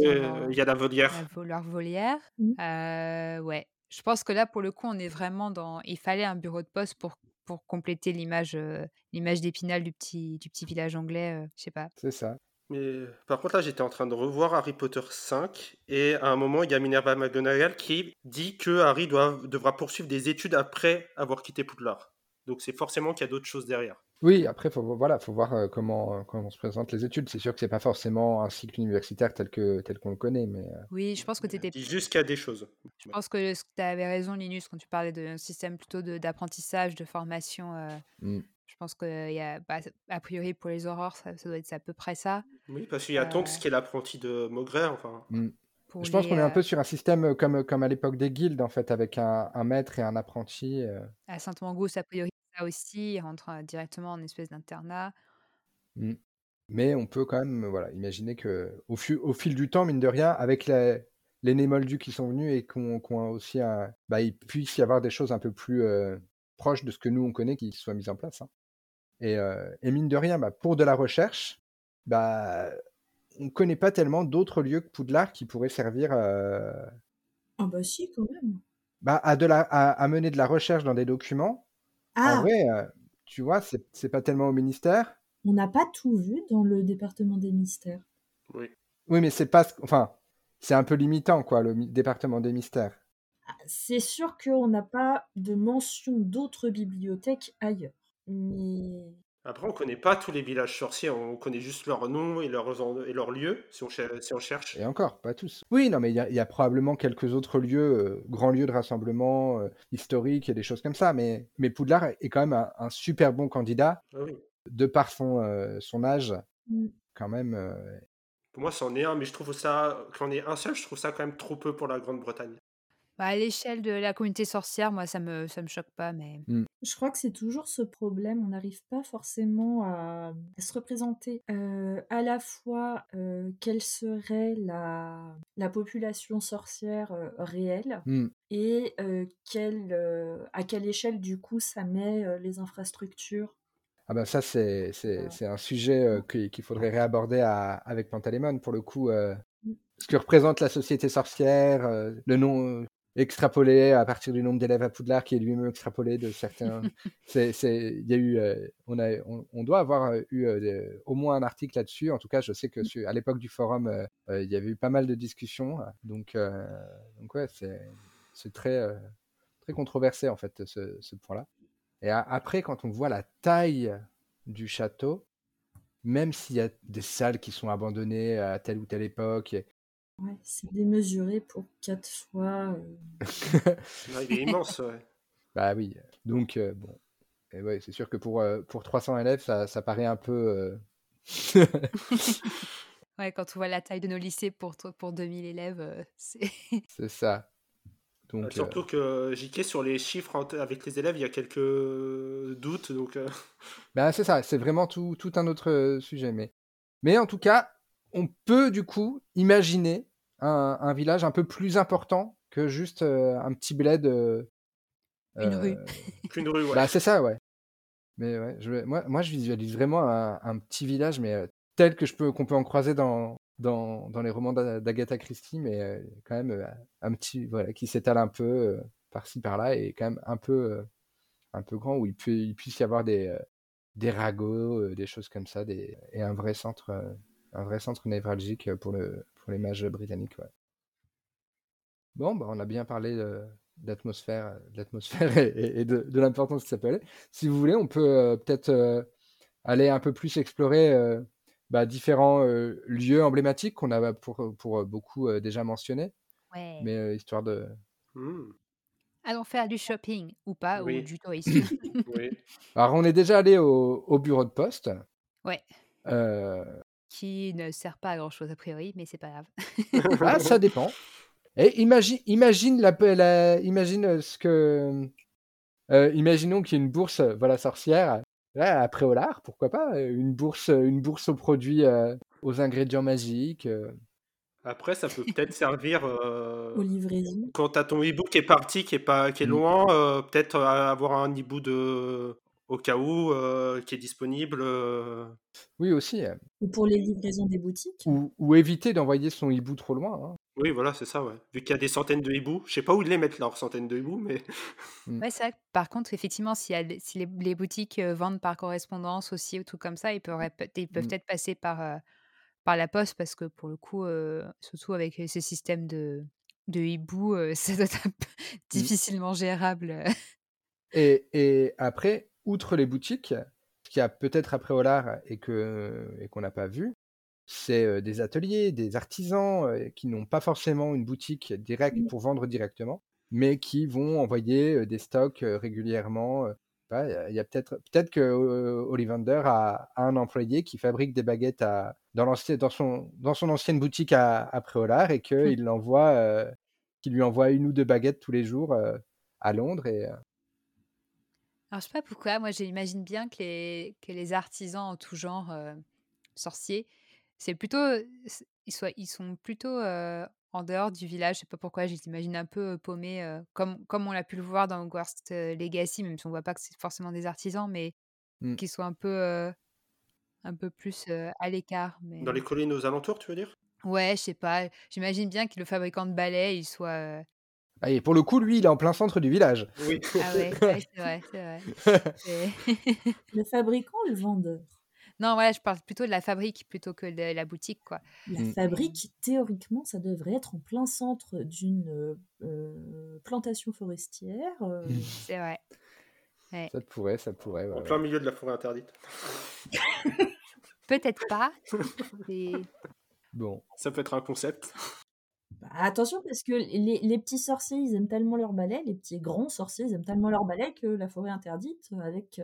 qu'il y a la la volière. vo- leur volière. Mm. Euh, ouais. Je pense que là, pour le coup, on est vraiment dans. Il fallait un bureau de poste pour, pour compléter l'image euh, l'image d'Épinal du petit, du petit village anglais. euh, je sais pas. C'est ça. Mais par contre, là, j'étais en train de revoir Harry Potter 5 et à un moment, il y a Minerva McGonagall qui dit que Harry doit, devra poursuivre des études après avoir quitté Poudlard. Donc c'est forcément qu'il y a d'autres choses derrière. Oui, après, faut, voilà, faut voir euh, comment, euh, comment se présentent les études. C'est sûr que c'est pas forcément un cycle universitaire tel que tel qu'on le connaît, mais euh, Oui, je pense que tu étais. A des choses. Je pense que tu avais raison, Linus, quand tu parlais d'un système plutôt de- d'apprentissage, de, formation. euh, mm. Je pense que y a, bah, a priori, pour les aurores, ça, ça doit être à peu près ça. Oui, parce qu'il y a Tonks Euh, qui est l'apprenti de Maugret, enfin. Mm. Je pense qu'on est un euh, peu sur un système euh, comme, comme à l'époque des guildes, en fait, avec un, un maître et un apprenti. euh. à Sainte-Mangouste, a priori, ça aussi, ils rentrent euh, directement en espèce d'internat. Mm. Mais on peut quand même voilà, imaginer que au, fil du temps, mine de rien, avec les, les nés moldus qui sont venus et qu'on a aussi un, bah, il puisse y avoir des choses un peu plus euh, proches de ce que nous on connaît qui soient mises en place. hein. Et, euh, et mine de rien, bah, pour de la recherche, bah, on ne connaît pas tellement d'autres lieux que Poudlard qui pourraient servir euh, Ah bah si, quand même. bah, à, de la, à, à mener de la recherche dans des documents. En Ah, vrai, euh, tu vois, c'est pas tellement au ministère. on n'a pas tout vu dans le département des mystères. Oui. Oui, mais c'est pas. Enfin, c'est un peu limitant, quoi, le département des mystères. C'est sûr qu'on n'a pas de mention d'autres bibliothèques ailleurs. Mais Après, on connaît pas tous les villages sorciers, on connaît juste leurs noms et leurs, en- et leurs lieux, si on, cher- si on cherche. Et encore, pas tous. Oui, non, mais il y, a- il y a probablement quelques autres lieux, euh, grands lieux de rassemblement euh, historiques et des choses comme ça. Mais, mais Poudlard est quand même un, un super bon candidat, Ah oui. de par son, euh, son âge, Mm. quand même. euh, Pour moi, c'en est un, mais je trouve ça, quand on est un seul, je trouve ça quand même trop peu pour la Grande-Bretagne. Bah, à l'échelle de la communauté sorcière, moi, ça me, ça me choque pas, mais. Mmh. Je crois que c'est toujours ce problème. On n'arrive pas forcément à, se représenter à la fois quelle serait la, la population sorcière réelle mmh. et quelle, à quelle échelle, du coup, ça met les infrastructures. Ah ben ça, c'est, c'est, un sujet qu'il faudrait réaborder avec Pantalémon, pour le coup. Mmh. ce que représente la société sorcière, le nom, extrapolé à partir du nombre d'élèves à Poudlard qui est lui-même extrapolé de certains. c'est, il y a eu, euh, on, a, on, doit avoir euh, eu euh, au moins un article là-dessus. En tout cas, je sais que à l'époque du forum, il y avait eu pas mal de discussions. Donc, donc ouais, c'est, très, très controversé en fait ce, ce point-là. Et après, quand on voit la taille du château, même s'il y a des salles qui sont abandonnées à telle ou telle époque, Ouais, c'est démesuré pour quatre fois. Euh. il est immense, ouais. Bah oui. Donc, euh, bon. Et ouais, c'est sûr que pour, euh, pour 300 élèves, ça, ça paraît un peu. ouais, quand on voit la taille de nos lycées pour, pour 2000 élèves, c'est. c'est ça. Donc, Surtout que JK, sur les chiffres avec les élèves, il y a quelques doutes. Donc, bah, c'est ça, c'est vraiment tout, tout un autre sujet. Mais... mais en tout cas, on peut du coup imaginer un, village un peu plus important que juste euh, un petit bled. Euh, Une rue. Euh, Qu'une rue, ouais. Bah, c'est ça, ouais. Mais ouais, je, moi, moi, je visualise vraiment un, petit village, mais tel que je peux, qu'on peut en croiser dans, dans, dans les romans d'Agatha Christie, mais quand même un petit, voilà, qui s'étale un peu par-ci par-là et quand même un peu, un peu grand où il, peut, il puisse y avoir des, des ragots, des choses comme ça, des, et un vrai centre un vrai centre névralgique pour, le, pour les mages britanniques. Bon, bah, on a bien parlé d'atmosphère, l'atmosphère et, de, l'importance que ça peut aller. Si vous voulez, on peut euh, peut-être euh, aller un peu plus explorer euh, bah, différents lieux emblématiques qu'on a pour, pour beaucoup déjà mentionnés. Mais histoire de. Mmh. Allons faire du shopping ou pas, ou du tourisme. oui. Alors, on est déjà allé au, au bureau de poste. Ouais qui ne sert pas à grand chose a priori, mais c'est pas grave. ah, ça dépend. Et imagine, imagine, la, imagine ce que. Euh, imaginons qu'il y ait une bourse, voilà, sorcière, à Préolard, pourquoi pas Une bourse, une bourse aux produits, euh, aux ingrédients magiques. Euh. Après, ça peut peut-être servir. Aux livraisons. Quand tu as ton hibou qui est parti, qui est, pas, qui est mmh. loin, peut-être avoir un hibou de, au cas où, euh, qui est disponible. Euh. Oui, aussi. Ou pour les livraisons des boutiques. Ou, éviter d'envoyer son hibou trop loin. Hein. Oui, voilà, c'est ça, ouais. Vu qu'il y a des centaines de hiboux, je sais pas où ils les mettent leurs centaines de hiboux, mais. Mmh. Ouais, c'est Par contre, effectivement, si, si les, boutiques euh, vendent par correspondance aussi ou tout comme ça, ils peuvent, ils peuvent mmh. peut-être passer par, par la poste parce que pour le coup, surtout avec ces systèmes de, de hibou, ça doit être difficilement gérable. Et, et après, outre les boutiques, ce qu'il y a peut-être après Olar et que et qu'on n'a pas vu, c'est des ateliers, des artisans qui n'ont pas forcément une boutique directe mmh. pour vendre directement, mais qui vont envoyer des stocks régulièrement. Il y a peut-être peut-être que Ollivander a, un employé qui fabrique des baguettes à, dans, dans, son, dans son ancienne boutique à, à Préolard et qu'il mmh. l'envoie, qui lui envoie une ou deux baguettes tous les jours à Londres et, alors, je sais pas pourquoi, moi j'imagine bien que les, que les artisans en tout genre euh, sorciers, c'est plutôt, ils, soient, ils sont plutôt euh, en dehors du village. Je sais pas pourquoi, je les imagine un peu paumés, euh, comme, comme on l'a pu le voir dans Ghost Legacy, même si on voit pas que c'est forcément des artisans, mais mmh. qui sont un peu, un peu plus à l'écart. Mais... Dans les collines aux alentours, tu veux dire? Ouais, je sais pas. J'imagine bien que le fabricant de balais, il soit et pour le coup, lui, il est en plein centre du village. Oui. Ah ouais, c'est vrai, c'est vrai. le fabricant ou le vendeur? Non, voilà, je parle plutôt de la fabrique plutôt que de la boutique, quoi. La mm. fabrique, théoriquement, ça devrait être en plein centre d'une euh, plantation forestière. Euh. Mm. C'est vrai. Ça pourrait, ça pourrait. en plein milieu de la forêt interdite. Peut-être pas. Bon. Ça peut être un concept. Bah, attention, parce que les, les, petits sorciers, ils aiment tellement leur balai, les petits grands sorciers, ils aiment tellement leur balai que la forêt interdite, avec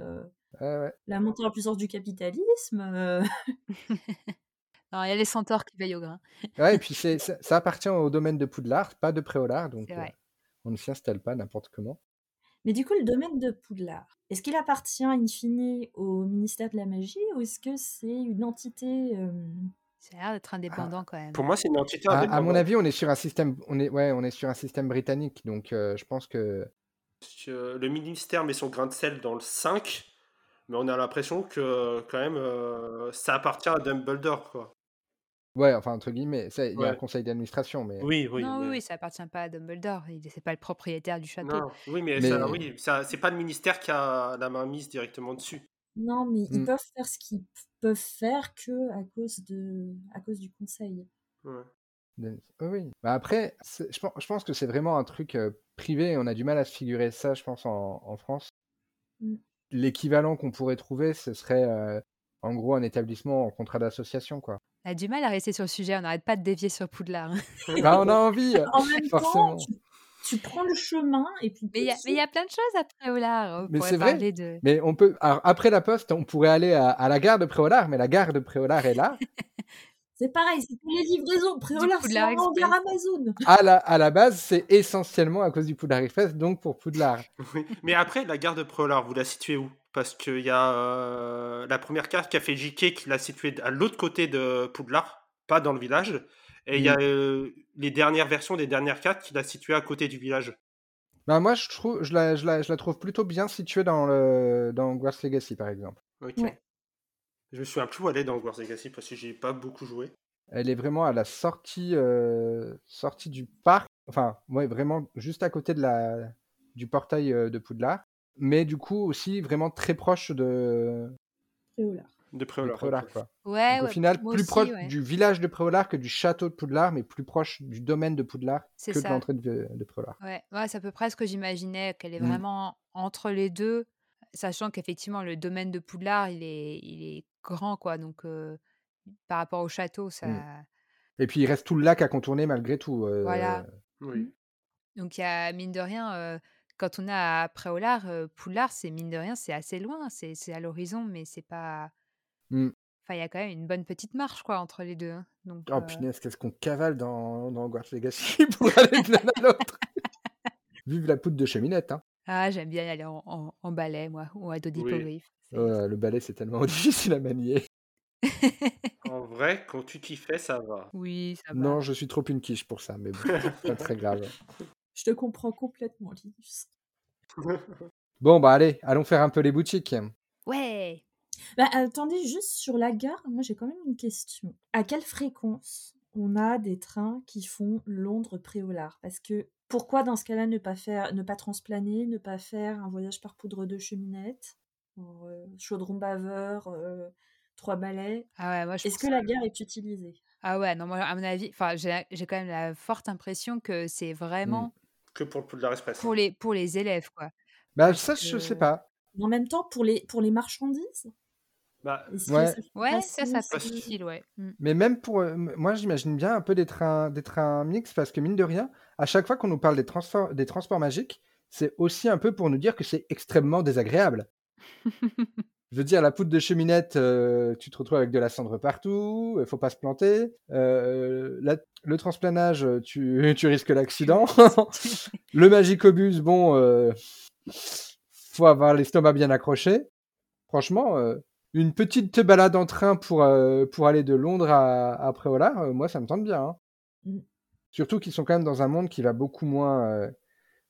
euh, la montée en puissance du capitalisme. Euh. Non, il y a les centaures qui veillent au grain. ouais, et puis ça, ça, appartient au domaine de Poudlard, pas de Préolard, donc on ne s'y installe pas n'importe comment. Mais du coup, le domaine de Poudlard, est-ce qu'il appartient in fine au ministère de la magie ou est-ce que c'est une entité Ça a l'air d'être indépendant quand même. Pour moi, c'est une entité indépendante. À, mon avis, on est sur un système, on est, ouais, on est sur un système britannique, donc je pense que... Le ministère met son grain de sel dans le 5, mais on a l'impression que quand même ça appartient à Dumbledore, quoi. Ouais, enfin, entre guillemets, il y a un conseil d'administration, mais... Oui, oui. Non, oui, ça appartient pas à Dumbledore. C'est pas le propriétaire du château. oui, mais, Ça, oui, ça, c'est pas le ministère qui a la main mise directement dessus. Non, mais ils mmh. peuvent faire ce qu'ils peuvent faire que à cause de, à cause du conseil. Ouais. Oui. Bah après, je pense, je pense que c'est vraiment un truc privé. On a du mal à se figurer ça, je pense, en, en France. Mmh. L'équivalent qu'on pourrait trouver, ce serait en gros un établissement en contrat d'association, quoi. On a du mal à rester sur le sujet, on n'arrête pas de dévier sur Poudlard. Hein. bah, on a envie, en même forcément. Temps, tu, prends le chemin et puis. Mais il y, a plein de choses à Préolard. Mais c'est vrai. De... Mais on peut. après la poste, on pourrait aller à, la gare de Préolard, mais la gare de Préolard est là. C'est pareil, c'est pour les livraisons. Préolard, c'est en gare Amazon. À la, à la base, c'est essentiellement à cause du Poudlard Express, donc pour Poudlard. Mais après, la gare de Préolard, vous la situez où? Parce qu'il y a euh, la première carte qui a fait JK qui l'a située à l'autre côté de Poudlard, pas dans le village. Et il y a euh, les dernières versions des dernières cartes qui l'a située à côté du village. Bah moi, je, trouve, je, la, je, la, je la trouve plutôt bien située dans, le, dans Legacy, par exemple. Ok. Je me suis un peu allé dans Hogwarts Legacy parce que j'ai pas beaucoup joué. Elle est vraiment à la sortie, euh, sortie du parc. Enfin, ouais, vraiment juste à côté de la, du portail de Poudlard mais du coup aussi vraiment très proche de Préolard. De Préolard. quoi. Ouais, au final, plus proche du village de Préolard que du château de Poudlard, mais plus proche du domaine de Poudlard que de l'entrée de, de, Préolard. Ouais, ouais c'est à peu près ce que j'imaginais, qu'elle est mm. vraiment entre les deux, sachant qu'effectivement, le domaine de Poudlard, il est, il est grand, quoi. Donc, euh, par rapport au château, ça. Mm. Et puis, il reste tout le lac à contourner malgré tout. Euh, voilà. Oui. Donc, il y a, mine de rien, euh, quand on a à Préolard, Poulard, c'est mine de rien, c'est assez loin, c'est à l'horizon, mais c'est pas. Mmh. Enfin, il y a quand même une bonne petite marche quoi entre les deux. Hein, donc, oh, punaise, qu'est-ce qu'on cavale dans, dans Hogwarts Legacy pour aller de l'un à l'autre Vive la poudre de cheminette, hein Ah, j'aime bien aller en, en, balai, moi, ou à dos oui. le balai, c'est tellement difficile à manier. en vrai, quand tu t'y fais, ça va. Oui, ça va. Non, je suis trop une quiche pour ça, mais bon, pas très grave. Je te comprends complètement, Linus. bon, bah allez, allons faire un peu les boutiques. Ouais. Bah, attendez, juste sur la gare, moi j'ai quand même une question. À quelle fréquence on a des trains qui font Londres-Préolard Parce que pourquoi dans ce cas-là ne pas faire, ne pas transplaner, ne pas faire un voyage par poudre de cheminette, euh, chaudron baveur, euh, trois balais ah ouais, Est-ce que la gare est utilisée? Ah ouais, non, moi à mon avis, enfin j'ai quand même la forte impression que c'est vraiment mmh. Que pour le Poudlard Express. Pour les, pour les élèves, quoi. Bah, ça, je sais pas. En même temps, pour les, pour les marchandises? Bah, ouais, ça, ouais, ça, ça facile, ouais. Mmh. Mais même pour. Euh, moi, j'imagine bien un peu des trains, des trains mixtes parce que, mine de rien, à chaque fois qu'on nous parle des, transports, des transports magiques, c'est aussi un peu pour nous dire que c'est extrêmement désagréable. Je veux dire, la poudre de cheminette, euh, tu te retrouves avec de la cendre partout, il faut pas se planter. Euh, le transplanage, tu, tu risques l'accident. le magicobus, bon, euh, faut avoir l'estomac bien accroché. Franchement, euh, une petite balade en train pour, pour aller de Londres à, à Préolard, moi, ça me tente bien. Hein. Mm. Surtout qu'ils sont quand même dans un monde qui va beaucoup moins,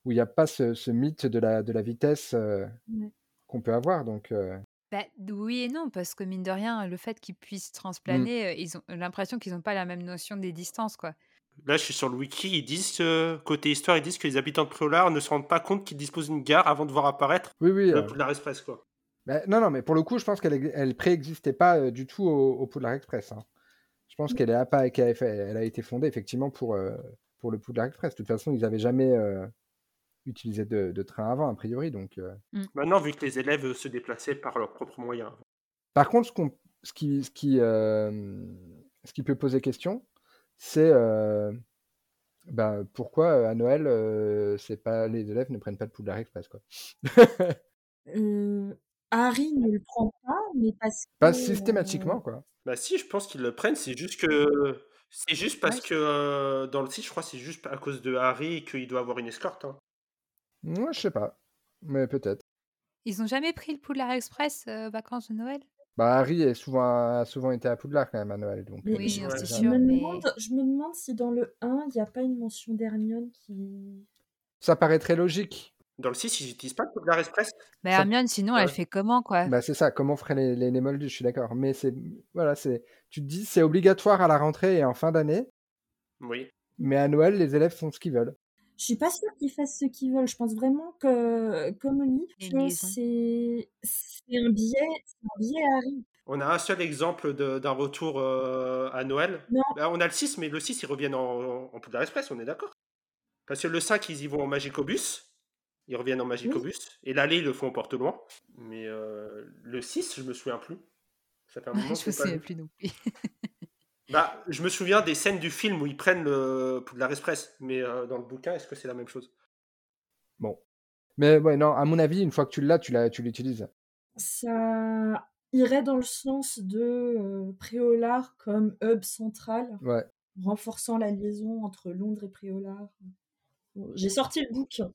où il n'y a pas ce, mythe de la, de la vitesse qu'on peut avoir. Donc, bah, oui et non, parce que mine de rien, le fait qu'ils puissent mmh. transplaner, ils ont l'impression qu'ils n'ont pas la même notion des distances, quoi. Là, je suis sur le wiki, ils disent, côté histoire, ils disent que les habitants de Préolard ne se rendent pas compte qu'ils disposent d'une gare avant de voir apparaître oui, oui, le Poudlard Express, quoi. Bah, non, non, mais pour le coup, je pense qu'elle elle préexistait pas du tout au, au Poudlard Express. Hein. Je pense mmh. qu'elle elle a été fondée effectivement pour, pour le Poudlard Express. De toute façon, ils n'avaient jamais utiliser de, train avant, a priori. Donc, euh. mmh. Maintenant, vu que les élèves se déplaçaient par leurs propres moyens. Par contre, ce, ce, qui, ce, qui, euh, ce qui peut poser question, c'est euh, bah, pourquoi à Noël, c'est pas les élèves ne prennent pas de Poudlard Express quoi. Harry ne le prend pas, mais parce que. Pas systématiquement, quoi. Bah si, je pense qu'ils le prennent, c'est juste que. C'est juste parce que dans le site, je crois c'est juste à cause de Harry qu'il doit avoir une escorte. Hein. Moi, je sais pas. Mais peut-être. Ils ont jamais pris le Poudlard Express vacances de Noël? Bah, Harry est souvent, a souvent été à Poudlard quand même à Noël. Donc, oui, c'est sûr. Je me, demande, je me demande si dans le 1, il n'y a pas une mention d'Hermione qui. Ça paraît très logique. Dans le 6, ils n'utilisent pas le Poudlard Express. Mais Hermione, sinon, elle fait comment, quoi? Bah, C'est ça, comment feraient les, les, Moldus, je suis d'accord. Mais c'est. Voilà, c'est. Tu te dis, c'est obligatoire à la rentrée et en fin d'année. Oui. Mais à Noël, les élèves font ce qu'ils veulent. Je suis pas sûre qu'ils fassent ce qu'ils veulent. Je pense vraiment que, comme Oli, c'est un biais, un biais Harry. On a un seul exemple d'un retour euh, à Noël. Bah, on a le 6, mais le 6, ils reviennent en, en Poudlard Express, on est d'accord Parce que le 5, ils y vont en Magicobus. Ils reviennent en Magicobus. Et l'aller, ils le font en porte-loin. Mais euh, le 6, je me souviens plus. Ça fait un moment je me souviens plus non plus. Bah, je me souviens des scènes du film où ils prennent le Poudlard Express, mais euh, dans le bouquin, est-ce que c'est la même chose? Bon. Mais ouais, non, à mon avis, une fois que tu l'as, tu l'utilises. Ça irait dans le sens de euh, Préolard comme hub central, ouais. renforçant la liaison entre Londres et Préolard. J'ai sorti le bouquin.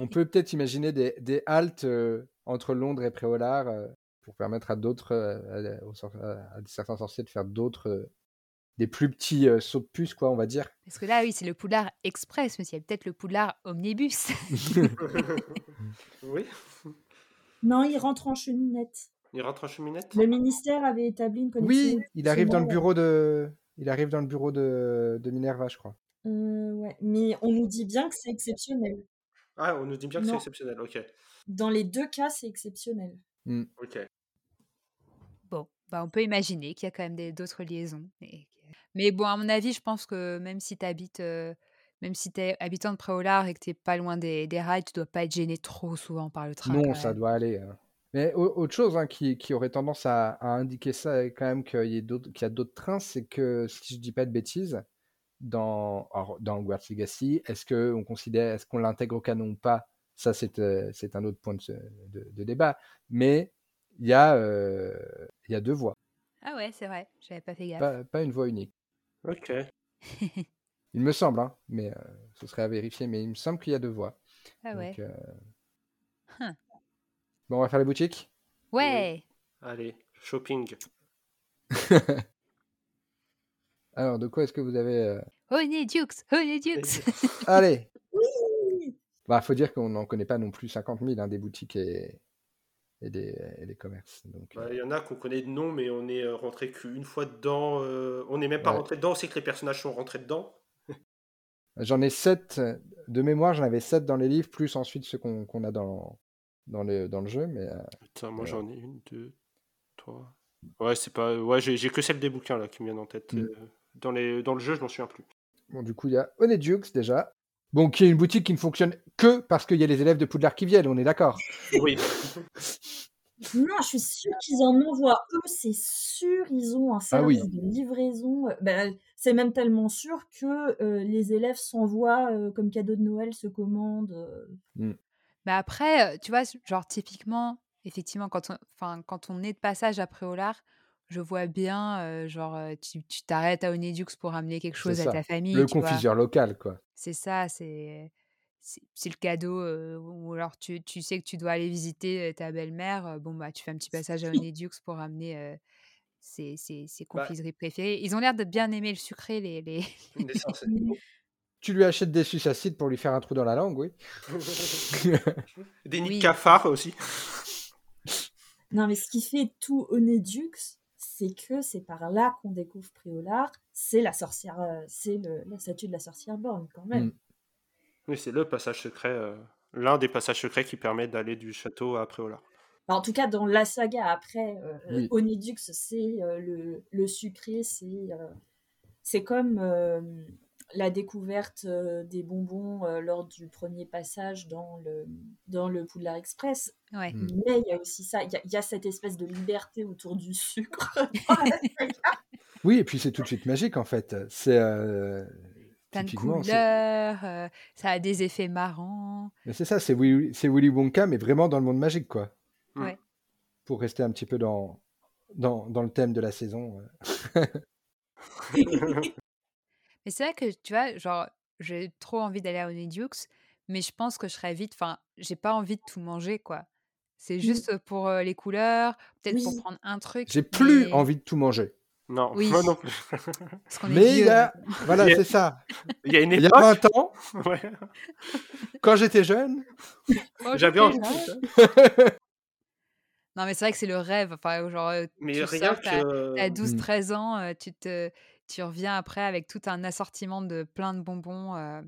On peut peut-être imaginer des, des haltes euh, entre Londres et Préolard pour permettre à d'autres, euh, à, certains sorciers de faire d'autres, euh, des plus petits euh, sauts de puce, quoi, on va dire. Parce que là, oui, c'est le Poudlard Express, mais il y a peut-être le Poudlard Omnibus. oui. Non, il rentre en cheminette. Il rentre en cheminette? Le ministère avait établi une connexion. Oui, il arrive dans le bureau de, il arrive dans le bureau de, de Minerva, je crois. Ouais, mais on nous dit bien que c'est exceptionnel. Ah, on nous dit bien que c'est exceptionnel, ok. Dans les deux cas, c'est exceptionnel. Mmh. Ok. Bon, bah, on peut imaginer qu'il y a quand même d'autres liaisons. Mais bon, à mon avis, je pense que même si tu habites, même si tu es habitant de Préolard et que tu n'es pas loin des, des, rails, tu dois pas être gêné trop souvent par le train. Non, ça doit aller. Hein. Mais autre chose hein, qui, qui, aurait tendance à, indiquer ça, quand même qu'il y, a d'autres trains, c'est que si je dis pas de bêtises, dans, dans Hogwarts Legacy, est-ce qu'on considère, est-ce qu'on l'intègre au canon ou pas? Ça, c'est un autre point de, de, de débat. Mais il y, a, euh, il y a deux voix. Ah ouais, c'est vrai, j'avais pas fait gaffe. Pas, une voix unique. Ok. il me semble, hein, mais euh, ce serait à vérifier, mais il me semble qu'il y a deux voix. Ah ouais. Euh, bon, on va faire les boutiques? Ouais. Allez, shopping. Alors, de quoi est-ce que vous avez. Honeydews Honeydews Allez Oui Bah, faut dire qu'on n'en connaît pas non plus 50 000 hein, des boutiques et, et des, commerces. Bah, euh. il y en a qu'on connaît de nom, mais on est euh, rentré qu'une fois dedans. Euh, on n'est même pas rentré dedans, c'est que les personnages sont rentrés dedans. J'en ai sept de mémoire, j'en avais sept dans les livres, plus ensuite ceux qu'on a dans, dans, le, dans le jeu. Mais, moi j'en ai une, deux, trois. Ouais, c'est pas. Ouais, j'ai que celle des bouquins là qui me viennent en tête. Mm. Dans, les, dans le jeu, je m'en souviens plus. Bon, du coup, il y a Onedukes déjà. Bon, qui est une boutique qui ne fonctionne que parce qu'il y a les élèves de Poudlard qui viennent, on est d'accord Oui. non, je suis sûre qu'ils en envoient eux, c'est sûr, ils ont un ah service de livraison. Euh, ben, c'est même tellement sûr que euh, les élèves s'envoient euh, comme cadeau de Noël, se commandent. Mm. Mais après, tu vois, genre typiquement, effectivement, quand on, quand on est de passage à Préolard, je vois bien, genre, tu t'arrêtes à Onedux pour ramener quelque chose à ta famille. Le confiseur local, quoi. C'est ça, c'est c'est le cadeau. ou alors tu, tu, sais que tu dois aller visiter ta belle-mère. bon, bah, tu fais un petit passage à Onedux pour ramener ses, ses, ses, bah confiseries préférées. Ils ont l'air de bien aimer le sucré, les. les... tu lui achètes des sucacides pour lui faire un trou dans la langue, oui. des nids de cafards aussi. Non, mais ce qui fait tout Onedux, c'est que c'est par là qu'on découvre Préolard. C'est la sorcière, euh, c'est la statue de la sorcière borne quand même. Mm. Oui, c'est le passage secret, euh, l'un des passages secrets qui permet d'aller du château à Préolard. en tout cas, dans la saga après, euh, Onidux, c'est le, le, sucré, c'est c'est comme la découverte des bonbons lors du premier passage dans le, dans le Poudlard Express. Ouais. Mmh. Mais il y a aussi ça, il y, a cette espèce de liberté autour du sucre. oui, et puis c'est tout de suite magique en fait. C'est. Plein de couleurs, ça a des effets marrants. C'est ça, c'est Willy, Wonka, mais vraiment dans le monde magique, quoi. Ouais. Pour rester un petit peu dans, dans, dans le thème de la saison. Mais c'est vrai que, tu vois, genre, j'ai trop envie d'aller à Honeydews, mais je pense que je serais vite. Enfin, j'ai pas envie de tout manger, quoi. C'est Mmh. juste pour les couleurs, peut-être pour prendre un truc. J'ai plus mais- envie de tout manger. Non, Oui. moi non plus. Parce qu'on est Mais il vieux, y a, donc. voilà, c'est ça. Il y a une Il y a époque. 20 ans, ouais, quand j'étais jeune, J'avais envie. Non, mais c'est vrai que c'est le rêve. Enfin, genre, Mais tu rien sors, que. Mm. 12-13 ans, euh, tu, te, tu reviens après avec tout un assortiment de plein de bonbons euh,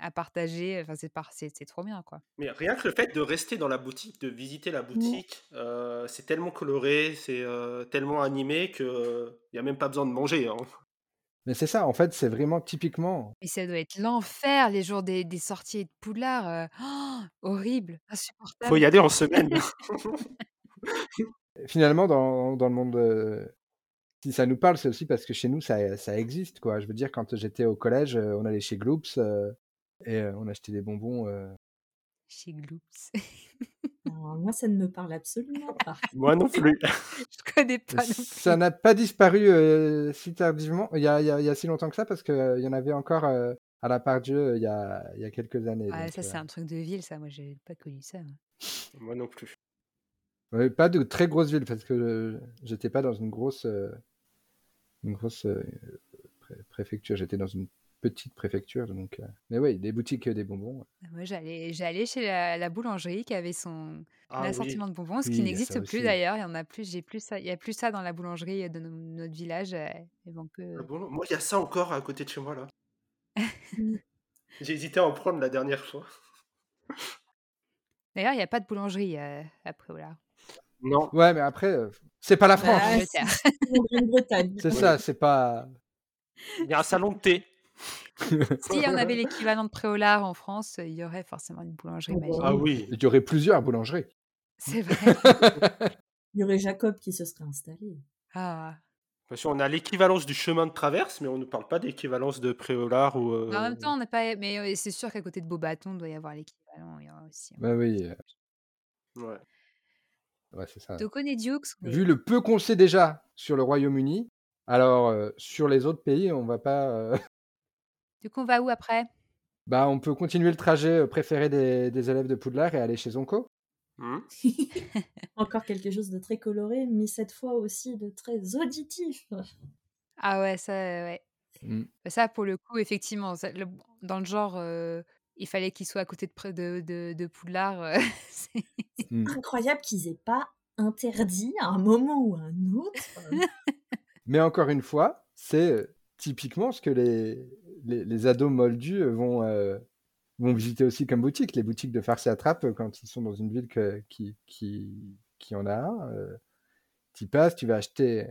à partager. Enfin, c'est par- c'est c'est trop bien, quoi. Mais rien que le fait de rester dans la boutique, de visiter la boutique, euh, c'est tellement coloré, c'est euh, tellement animé que il y a même pas besoin de manger. hein. mais c'est ça, en fait, c'est vraiment typiquement. Mais ça doit être l'enfer, les jours des, des sorties de Poudlard. oh, horrible, Faut insupportable. y aller en semaine. Finalement, dans, dans le monde, si ça nous parle, c'est aussi parce que chez nous, ça, ça existe, quoi. Je veux dire, quand j'étais au collège, euh, on allait chez Gloops euh, et euh, on achetait des bonbons. euh. Chez Gloops. Alors, moi, ça ne me parle absolument pas. Moi non plus. Je connais pas non plus. Ça n'a pas disparu euh, si tardivement, il y a, il y a- il y a si longtemps que ça, parce qu'il y en avait encore euh, à la part Dieu il y a, il y a quelques années. Ah, donc, ça, c'est un truc de ville, ça. Moi, j'ai pas connu ça. moi. Moi non plus. ouais, pas de très grosses villes, parce que j'étais pas dans une grosse, euh, une grosse euh, pré- préfecture, j'étais dans une petite préfecture. Donc, euh, Mais oui, des boutiques euh, des bonbons. Moi, j'allais, j'allais chez la, la boulangerie qui avait son Ah oui. assortiment de bonbons, ce Oui, qui n'existe plus aussi. d'ailleurs. Il y en a plus, j'ai plus ça, il y a plus ça dans la boulangerie de no- notre village. euh, que. Ah bon Moi, il y a ça encore à côté de chez moi là. J'ai hésité à en prendre la dernière fois. D'ailleurs, il n'y a pas de boulangerie euh, à Préolard. Non. Ouais, mais après, euh, c'est pas la France. Bah, Angleterre. si, c'est en Grande-Bretagne. C'est ça, c'est pas. Il y a un salon de thé. Si on avait l'équivalent de Préolard en France, il y aurait forcément une boulangerie Oh, bah magique. Ah oui. Il y aurait plusieurs boulangeries. C'est vrai. Il y aurait Jacob qui se serait installé. Ah. Parce qu'on a l'équivalence du chemin de traverse, mais on ne parle pas d'équivalence de Préolard ou. euh, Mais En même temps, on n'est pas. Mais euh, c'est sûr qu'à côté de Beaubaton, il doit y avoir l'équivalent. Il y aura aussi. Bah oui, Ouais. Ouais, c'est ça. Donc on est Dukes. mais- Vu le peu qu'on sait déjà sur le Royaume-Uni, alors euh, sur les autres pays, on va pas. euh, Du coup, on va où après? Bah, on peut continuer le trajet euh, préféré des, des élèves de Poudlard et aller chez Zonko. Hmm. Encore quelque chose de très coloré, mais cette fois aussi de très auditif. Ah ouais, ça, ouais. Mm. Bah, Ça, pour le coup, effectivement, ça- le- dans le genre, euh, il fallait qu'il soit à côté de, de, de, de Poudlard. euh, c'est- Mm. Incroyable qu'ils aient pas interdit à un moment ou à un autre. Mais encore une fois, c'est euh, typiquement ce que les, les, les ados moldus euh, vont, euh, vont visiter aussi comme boutique. Les boutiques de farce et attrape, quand ils sont dans une ville que- qui, qui, qui en a un, euh, tu passes, tu vas acheter,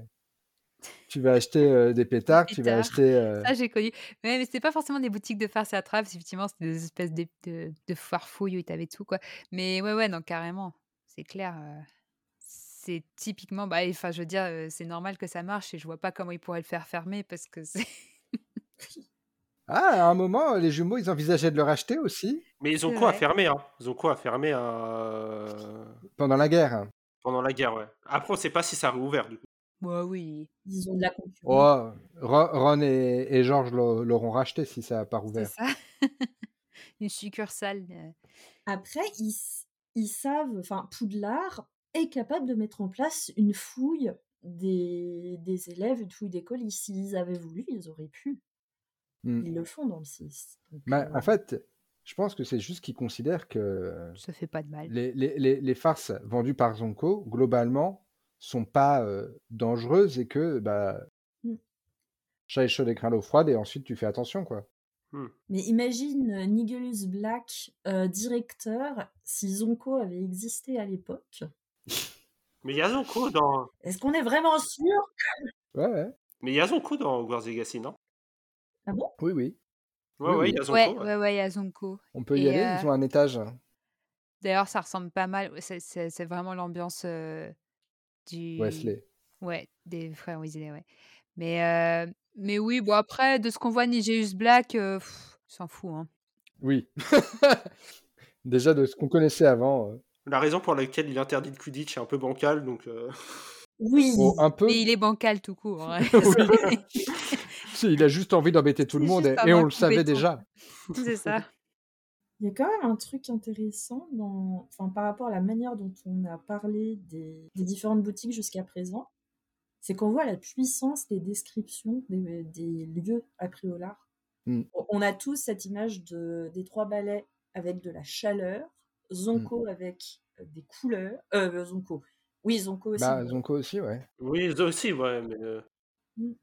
tu vas acheter euh, des pétards, tu vas acheter. euh, Ça, j'ai connu. Mais, mais c'était pas forcément des boutiques de farce et attrape, c'est effectivement, c'était des espèces de, de, de foire-fouilles où t'avais tout, quoi. Mais ouais, ouais, non, carrément. C'est clair. euh, c'est typiquement. Bah, enfin, je veux dire, c'est normal que ça marche et je vois pas comment ils pourraient le faire fermer parce que c'est. Ah, à un moment, les jumeaux, ils envisageaient de le racheter aussi Mais ils ont quoi à fermer hein? Ils ont quoi à fermer euh, pendant la guerre. pendant la guerre, ouais. Après, on sait pas si ça a réouvert du coup. Bah oui. Ils ont de la concurrence. Oh, Ron et, et Georges l'au- l'auront racheté si ça n'a pas C'est rouvert. ça. Une succursale. euh. Après, ils, ils savent, enfin, Poudlard est capable de mettre en place une fouille des, des élèves, une fouille d'école. S'ils avaient voulu, ils auraient pu. Mm. Ils le font dans le 6. Donc, Bah, euh, en fait, je pense que c'est juste qu'ils considèrent que Ça fait pas de mal. les, les, les, les farces vendues par Zonko, globalement, sont pas euh, dangereuses et que bah, Mm. chat est chaud et craint l'eau froide et ensuite tu fais attention. quoi. Mais imagine Nigellus Black, euh, directeur, si Zonko avait existé à l'époque. Mais il y a Zonko dans. Est-ce qu'on est vraiment sûr Ouais, ouais. Mais il y a Zonko dans Hogwarts Legacy, non? Ah bon? Oui, oui. Ouais, Oui, ouais, oui. il y a Zonko. Ouais, ouais. ouais, ouais, il y a Zonko. On peut y Et, aller, euh, ils ont un étage. D'ailleurs, ça ressemble pas mal. C'est, vraiment l'ambiance euh, du. Wesley. Ouais, des frères Weasley, ouais. Mais, euh, mais oui, bon, après, de ce qu'on voit, Nigéus Black, euh, pff, s'en fout. Hein. Oui. Déjà de ce qu'on connaissait avant. euh. La raison pour laquelle il interdit le Quidditch est un peu bancale, donc. Oui. un peu. Mais il est bancal tout court. Hein. il a juste envie d'embêter tout le monde et, on le savait déjà. C'est ça. Il y a quand même un truc intéressant dans... enfin, par rapport à la manière dont on a parlé des, différentes boutiques jusqu'à présent. C'est qu'on voit la puissance des descriptions des, lieux à Priolar. Hmm. On a tous cette image de, des trois balais avec de la chaleur, Zonko hmm. avec euh, des couleurs, euh, Zonko, oui, Zonko aussi. Bah, Zonko aussi, ouais. Oui, aussi, ouais. Mais... Mmh.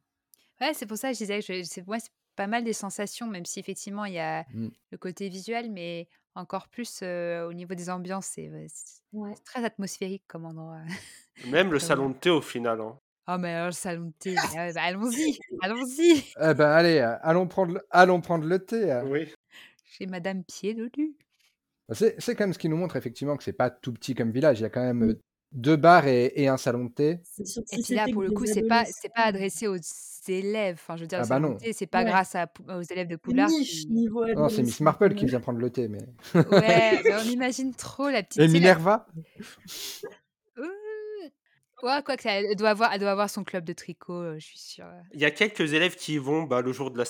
Ouais, c'est pour ça que je disais que c'est ouais, pas mal des sensations, même si effectivement il y a mmh. le côté visuel, mais encore plus au niveau des ambiances, c'est très atmosphérique comme endroit. Même le salon de thé au final. Hein. Oh, mais le salon de thé, bah, allons-y, allons-y. Eh ben, allez, allons prendre, allons prendre le thé. Hein. Oui. Chez Madame Pied de Lu. Bah, c'est quand même ce qui nous montre effectivement que c'est pas tout petit comme village. Il y a quand même deux bars et, un salon de thé. Et puis là, pour le coup, c'est pas, c'est pas adressé aux élèves. Enfin, je veux dire, ah bah salon de thé, c'est pas grâce à, aux élèves de Poulard. Non, c'est Miss Marple qui vient prendre le thé, mais. ouais, mais on imagine trop la petite. Et Minerva. Ouais, quoi que ça, elle doit avoir, elle doit avoir son club de tricot, euh, je suis sûre. Il y a quelques élèves qui y vont bah, le jour de la,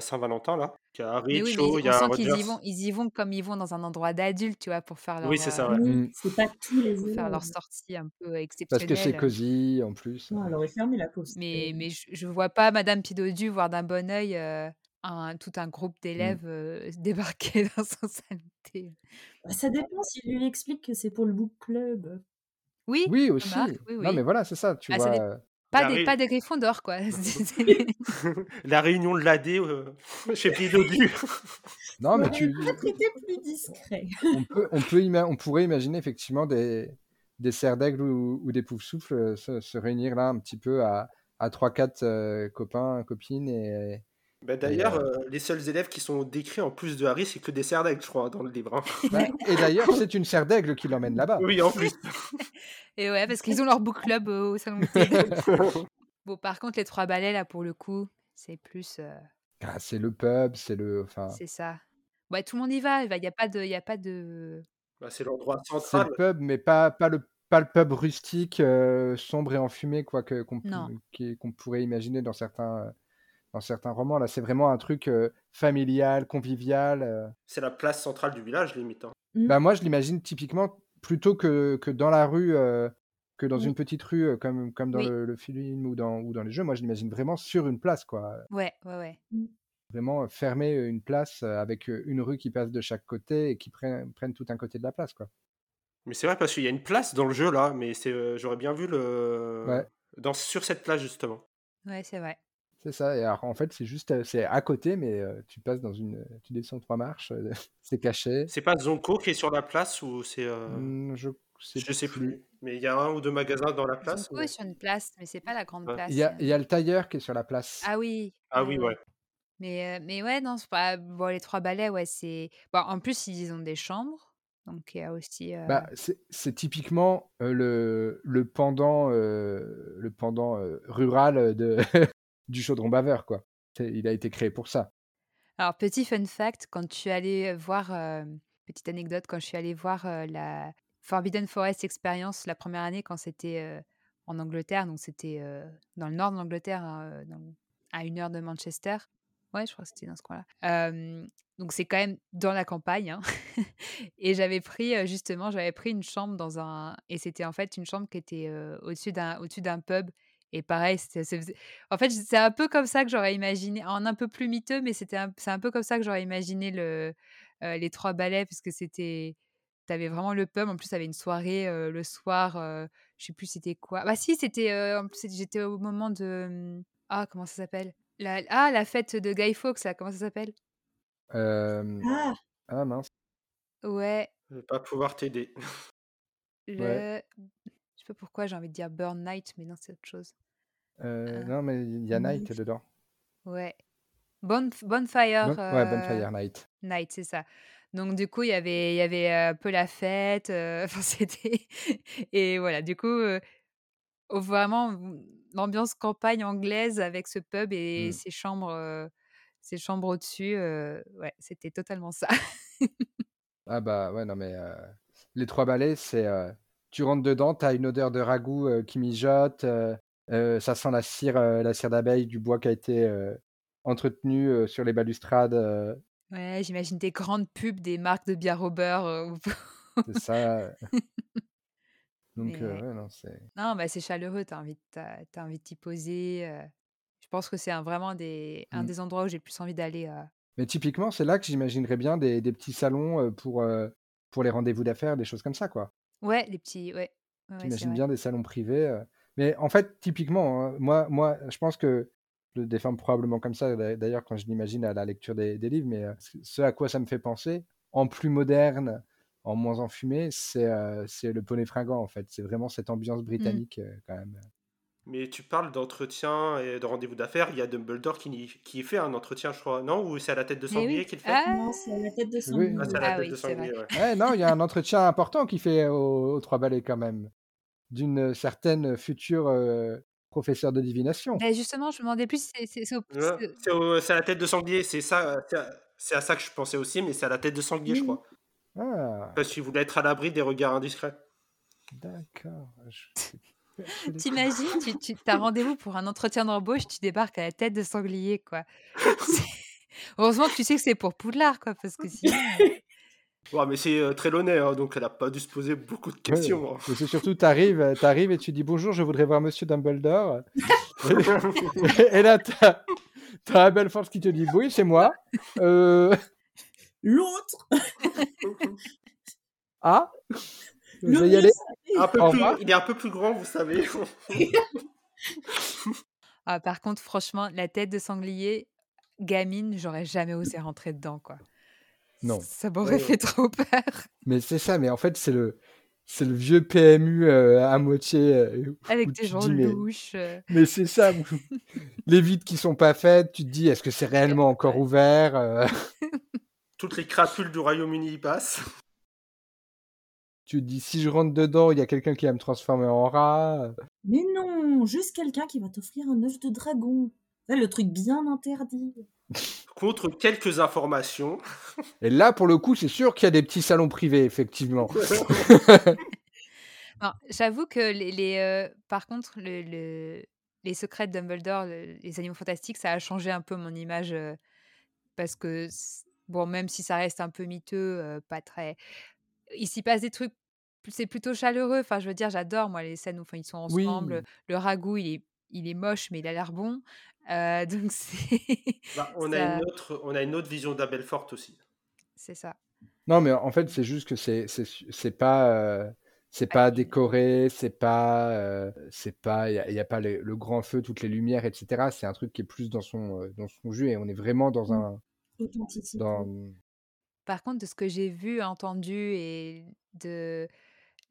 Saint-Valentin, là. Il y a Harry, oui, il y a on sent qu'ils y vont, ils y vont comme ils vont dans un endroit d'adulte, tu vois, pour faire leur, Oui, c'est ça, ouais. Mmh. C'est pas tous les pour faire leur sortie un peu Parce que c'est cosy en plus. Non, elle aurait fermé la pause. Mais, mais je, je vois pas Madame Pidodu voir d'un bon oeil euh, un, tout un groupe mmh. d'élèves euh, débarquer dans son salon bah, ça dépend s'il lui explique que c'est pour le book club. Oui, Oui, aussi. Non, mais voilà, c'est ça, tu ah, vois. Pas des, pas des griffons d'or, quoi. La réunion de l'AD euh, chez Pidodu. Non, mais tu. plus discret. On, peut, on, peut on pourrait imaginer effectivement des, des serres d'aigle ou, des poufs souffles euh, se, réunir là un petit peu à, à 3-4 euh, copains, copines et, bah, d'ailleurs, euh, euh, les seuls élèves qui sont décrits en plus de Harry, c'est que des cerfs d'aigle, je crois, dans le livre. Hein. Bah, et d'ailleurs, c'est une serre d'aigle qui l'emmène là-bas. Oui, en plus. et ouais, parce qu'ils ont leur book club au salon de bon, par contre, les trois balais, là, pour le coup, c'est plus. Euh, ah, c'est le pub, c'est le. Enfin... C'est ça. Ouais, tout le monde y va. Il n'y a pas de. Y a pas de... Bah, c'est l'endroit central. C'est le pub, mais pas, pas, le, pas le pub rustique, sombre et enfumé, quoi, qu'on qu'on pourrait imaginer dans certains dans certains romans. Là, c'est vraiment un truc euh, familial, convivial. Euh. C'est la place centrale du village, limite. Hein. Mmh. Bah, moi, je l'imagine typiquement plutôt que, que dans la rue, euh, que dans mmh. une petite rue, comme, comme dans le, film ou dans, ou dans les jeux. Moi, je l'imagine vraiment sur une place, quoi. Ouais, ouais, ouais. Mmh. Vraiment fermer une place avec une rue qui passe de chaque côté et qui prennent, prennent tout un côté de la place, quoi. Mais c'est vrai parce qu'il y a une place dans le jeu là, mais c'est j'aurais bien vu le dans sur cette place justement. Ouais, c'est vrai. C'est ça. Et alors, en fait, c'est juste, euh, c'est à côté, mais euh, tu passes dans une, tu descends trois marches, euh, c'est caché. C'est pas Zonko qui est sur la place ou c'est. Mmh, je sais, je sais plus. Mais il y a un ou deux magasins dans la place. Zonko est sur une place, mais c'est pas la grande place. Il y, a, il y, a, le tailleur qui est sur la place. Ah oui. Ah oui, ouais. Mais, mais ouais, non, c'est pas. Bon, les trois balais, ouais, c'est. Bon, en plus, ils ont des chambres. Donc il y a aussi. Bah, c'est typiquement le, le pendant, le pendant rural de, du chaudron baveur, quoi. Il a été créé pour ça. Alors, petit fun fact, quand tu allais voir, petite anecdote, quand je suis allée voir la Forbidden Forest Experience la première année, quand c'était en Angleterre, donc c'était dans le nord de l'Angleterre, hein, à une heure de Manchester. Ouais, je crois que c'était dans ce coin-là. donc c'est quand même dans la campagne. Hein. et j'avais pris, justement, j'avais pris une chambre dans un... Et c'était en fait une chambre qui était au-dessus d'un au d'un pub. Et pareil, en fait, c'est un peu comme ça que j'aurais imaginé, en un peu plus miteux, mais c'était c'est un peu comme ça que j'aurais imaginé le, les trois ballets, parce que c'était, t'avais vraiment le pub. En plus, t'avais une soirée le soir, je sais plus c'était quoi. Bah si, c'était, en plus, j'étais au moment de, mmh, ah comment ça s'appelle? La, Ah la fête de Guy Fawkes, là, comment ça s'appelle? Ah. ah mince. Ouais. Je vais pas pouvoir t'aider. Le... Ouais. Pas pourquoi j'ai envie de dire Burn Night, mais non, c'est autre chose. Euh, non, mais il y a Night dedans. Ouais. bonfire. Ouais, Bonfire Night. Night, c'est ça. Donc du coup, il y avait, il y avait un peu la fête. Enfin, c'était et voilà. Du coup, vraiment l'ambiance campagne anglaise avec ce pub et mmh. ses chambres, ses chambres au-dessus. ouais, c'était totalement ça. ah bah ouais, non mais les trois balais, c'est tu rentres dedans, tu as une odeur de ragoût qui mijote, ça sent la cire, la cire d'abeille, du bois qui a été entretenu sur les balustrades. Ouais, j'imagine des grandes pubs des marques de bière au beurre. c'est ça. Donc, ouais, non, c'est. Non, bah, c'est chaleureux, tu as envie, envie de t'y poser. Je pense que c'est un, vraiment des, un mmh. des endroits où j'ai le plus envie d'aller. Mais typiquement, c'est là que j'imaginerais bien des, des, petits salons pour, pour les rendez-vous d'affaires, des choses comme ça, quoi. Ouais, les petits, ouais. J'imagine bien des salons privés. Mais en fait, typiquement, hein, moi, moi, je pense que je le défends probablement comme ça, d'ailleurs, quand je l'imagine à la lecture des, des, livres, mais ce à quoi ça me fait penser, en plus moderne, en moins enfumé, c'est c'est le poney fringant, en fait. C'est vraiment cette ambiance mmh. britannique, quand même. Mais tu parles d'entretien et de rendez-vous d'affaires. Il y a Dumbledore qui, qui fait un entretien, je crois. Non Ou c'est à la tête de sanglier qu'il fait ah Non, c'est à la tête de sanglier. Ah, c'est à la ah tête de sanglier, ouais. non, il y a un entretien important qu'il fait aux, Trois Balais quand même. D'une certaine future euh, professeure de divination. Justement, je me demandais plus c'est c'est à la tête de sanglier. C'est ça. C'est à ça que je pensais aussi, mais c'est à la tête de sanglier, je crois. Ah. Parce qu'il voulait être à l'abri des regards indiscrets. D'accord. T'imagines, tu, tu as rendez-vous pour un entretien d'embauche, tu débarques à la tête de sanglier, quoi. Heureusement que tu sais que c'est pour Poudlard, quoi, parce que sinon. Ouais, mais c'est euh, très l'honnête, hein, donc elle n'a pas dû se poser beaucoup de questions. Hein. C'est surtout, tu arrives, arrives et tu dis bonjour, je voudrais voir Monsieur Dumbledore. et là, tu as, as Belfort qui te dit oui, c'est moi. Euh... L'autre Ah? Je vais y aller. Un peu plus, il est un peu plus grand, vous savez. ah, par contre, franchement, la tête de sanglier, gamine, j'aurais jamais osé rentrer dedans, quoi. Non. Ça m'aurait fait trop peur. Mais c'est ça, mais en fait, c'est le, c'est le vieux PMU euh, à moitié. Euh, Avec des gens louches. Euh. Mais, c'est ça. les vides qui sont pas faites, tu te dis, est-ce que c'est réellement encore ouvert Toutes les crapules du Royaume-Uni y passent tu te dis si je rentre dedans, il y a quelqu'un qui va me transformer en rat. Mais non, juste quelqu'un qui va t'offrir un œuf de dragon. C'est le truc bien interdit. Contre quelques informations. Et là, pour le coup, c'est sûr qu'il y a des petits salons privés, effectivement. J'avoue que les, euh, par contre, le, les secrets de Dumbledore, les animaux fantastiques, ça a changé un peu mon image euh, parce que bon, même si ça reste un peu miteux, euh, pas très il s'y passe des trucs, c'est plutôt chaleureux. Enfin, je veux dire, j'adore, moi, les scènes où ils sont ensemble. Le ragoût, il est, il est moche, mais il a l'air bon. Euh, donc, c'est. Bah, on, a une autre, on a une autre vision d'Abelfort aussi. C'est ça. Non, mais en fait, c'est juste que c'est, c'est, pas. Euh, c'est pas décoré, c'est pas, euh, c'est pas, il n'y a, pas le, grand feu, toutes les lumières, etc. C'est un truc qui est plus dans son, dans son jeu et on est vraiment dans mmh. un, dans, par contre, de ce que j'ai vu, entendu et de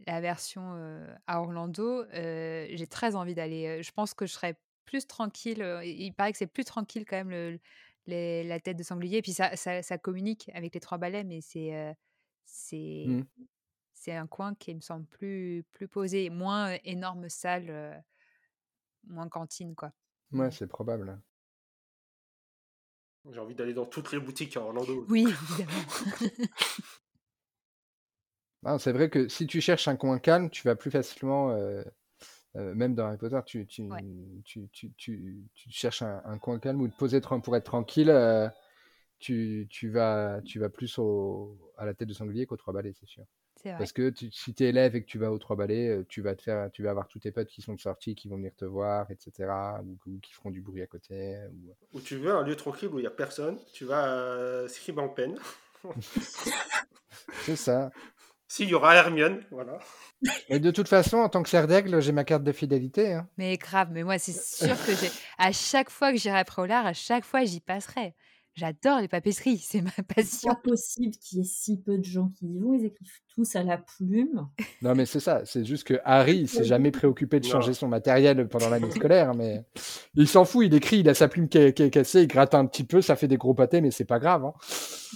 la version à Orlando, j'ai très envie d'aller. Je pense que je serais plus tranquille. il paraît que c'est plus tranquille quand même le, la tête de sanglier. Et puis ça, ça, communique avec les trois balais, mais c'est c'est mmh. c'est un coin qui me semble plus plus posé, moins énorme salle, moins cantine quoi. Ouais, c'est probable. J'ai envie d'aller dans toutes les boutiques à Orlando. Oui, évidemment. c'est vrai que si tu cherches un coin calme, tu vas plus facilement, euh, euh, même dans Harry Potter, tu, tu, tu, tu, cherches un, coin calme où te poser pour être tranquille. Euh, tu, vas, tu vas plus au, à la tête de sanglier qu'aux trois balais, c'est sûr. Parce que si tu es élève et que tu vas aux trois balais, euh, tu vas te faire, tu vas avoir tous tes potes qui sont sortis, qui vont venir te voir, etc. Ou, qui feront du bruit à côté. Ou, tu veux un lieu tranquille où il n'y a personne, tu vas à en peine. C'est ça. S'il y aura Hermione, voilà. Mais de toute façon, en tant que serre d'aigle, j'ai ma carte de fidélité. Hein. Mais grave, mais moi, c'est sûr que j'ai. À chaque fois que j'irai à Prolard, à chaque fois, j'y passerai. J'adore les papeteries, c'est ma passion. C'est pas possible qu'il y ait si peu de gens qui y vont. Ils écrivent tous à la plume. Non, mais c'est ça. C'est juste que Harry, il s'est jamais préoccupé de changer son matériel pendant l'année scolaire. Mais il s'en fout. Il écrit, il a sa plume qui est, cassée, il gratte un petit peu, ça fait des gros pâtés, mais c'est pas grave. Hein.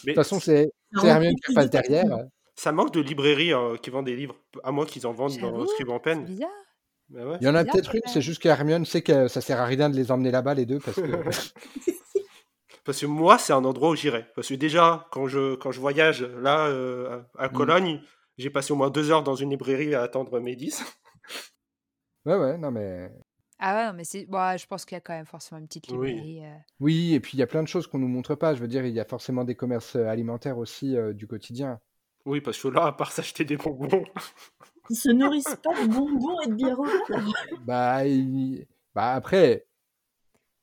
De toute façon, c'est Hermione qui passe derrière. Ça manque de librairies hein, qui vendent des livres, à moins qu'ils en vendent dans Scribe en peine. Bah il y en a peut-être une, c'est juste qu'Hermione sait que ça sert à rien de les emmener là-bas, les deux, parce que. Parce que moi, c'est un endroit où j'irai. Parce que déjà, quand je, quand je voyage là, euh, à mmh. Cologne, J'ai passé au moins deux heures dans une librairie à attendre mes 10. Ouais, ouais, non, mais. Ah ouais, non, mais c'est. Bon, je pense qu'il y a quand même forcément une petite Oui. librairie. euh. Oui, et puis il y a plein de choses qu'on nous montre pas. Je veux dire, il y a forcément des commerces euh, alimentaires aussi euh, du quotidien. Oui, parce que là, à part s'acheter des bonbons, Ils se nourrissent pas de bonbons et de bière. Bah, il- bah après,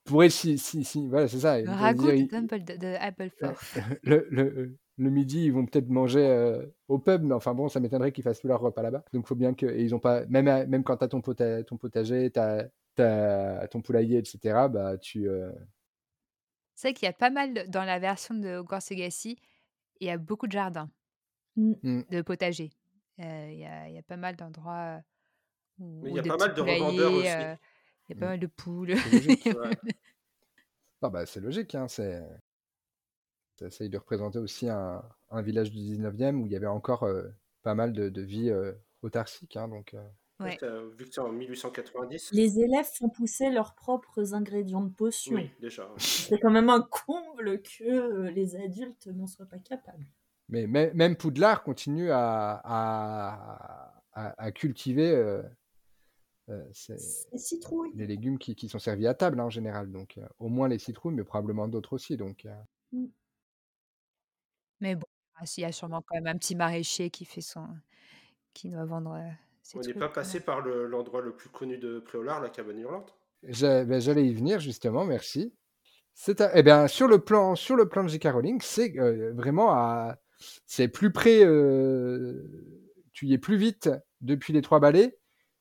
pourrait si, si, si, voilà, c'est ça. Ragoût dire, de, il- Applefort. le, le, le midi, ils vont peut-être manger euh, au pub, mais enfin bon, ça m'étonnerait qu'ils fassent tout leur repas là-bas. Donc, faut bien que. Et ils ont pas. Même, à- même quand t'as ton, pota- ton potager, t'as t'as ton poulailler, etc., bah, tu. euh, C'est vrai qu'il y a pas mal, dans la version de Hogwarts Legacy, il y a beaucoup de jardins, Mm. Mm. de potagers. Euh, Il y, a, il y a pas mal d'endroits où, il y a des pas mal de revendeurs poulaillers, aussi. Il y a pas Mm. mal de poules. C'est logique. Ouais. Ah bah, c'est logique, hein, c'est. Ça essaye de représenter aussi un, un village du 19e où il y avait encore euh, pas mal de, de vie euh, autarcique. hein, donc, euh, Ouais. Vu que c'est en 1890. Les élèves font pousser leurs propres ingrédients de potions. Oui, déjà. C'est quand même un comble que euh, les adultes n'en soient pas capables. Mais mê- même Poudlard continue à, à, à- à cultiver euh, C'est citrouille. les légumes qui, qui sont servis à table hein, en général. Donc, euh, au moins les citrouilles, mais probablement d'autres aussi. Donc, euh, Mais bon, ah, il y a sûrement quand même un petit maraîcher qui fait son, qui doit vendre euh, ses On n'est pas passé par le- l'endroit le, plus connu de Préolard, la cabane hurlante. ben, j'allais y venir justement, merci. C'est eh bien, sur le plan, sur le plan de J.K. Rowling, c'est euh, vraiment à, c'est plus près, euh, tu y es plus vite depuis les trois balais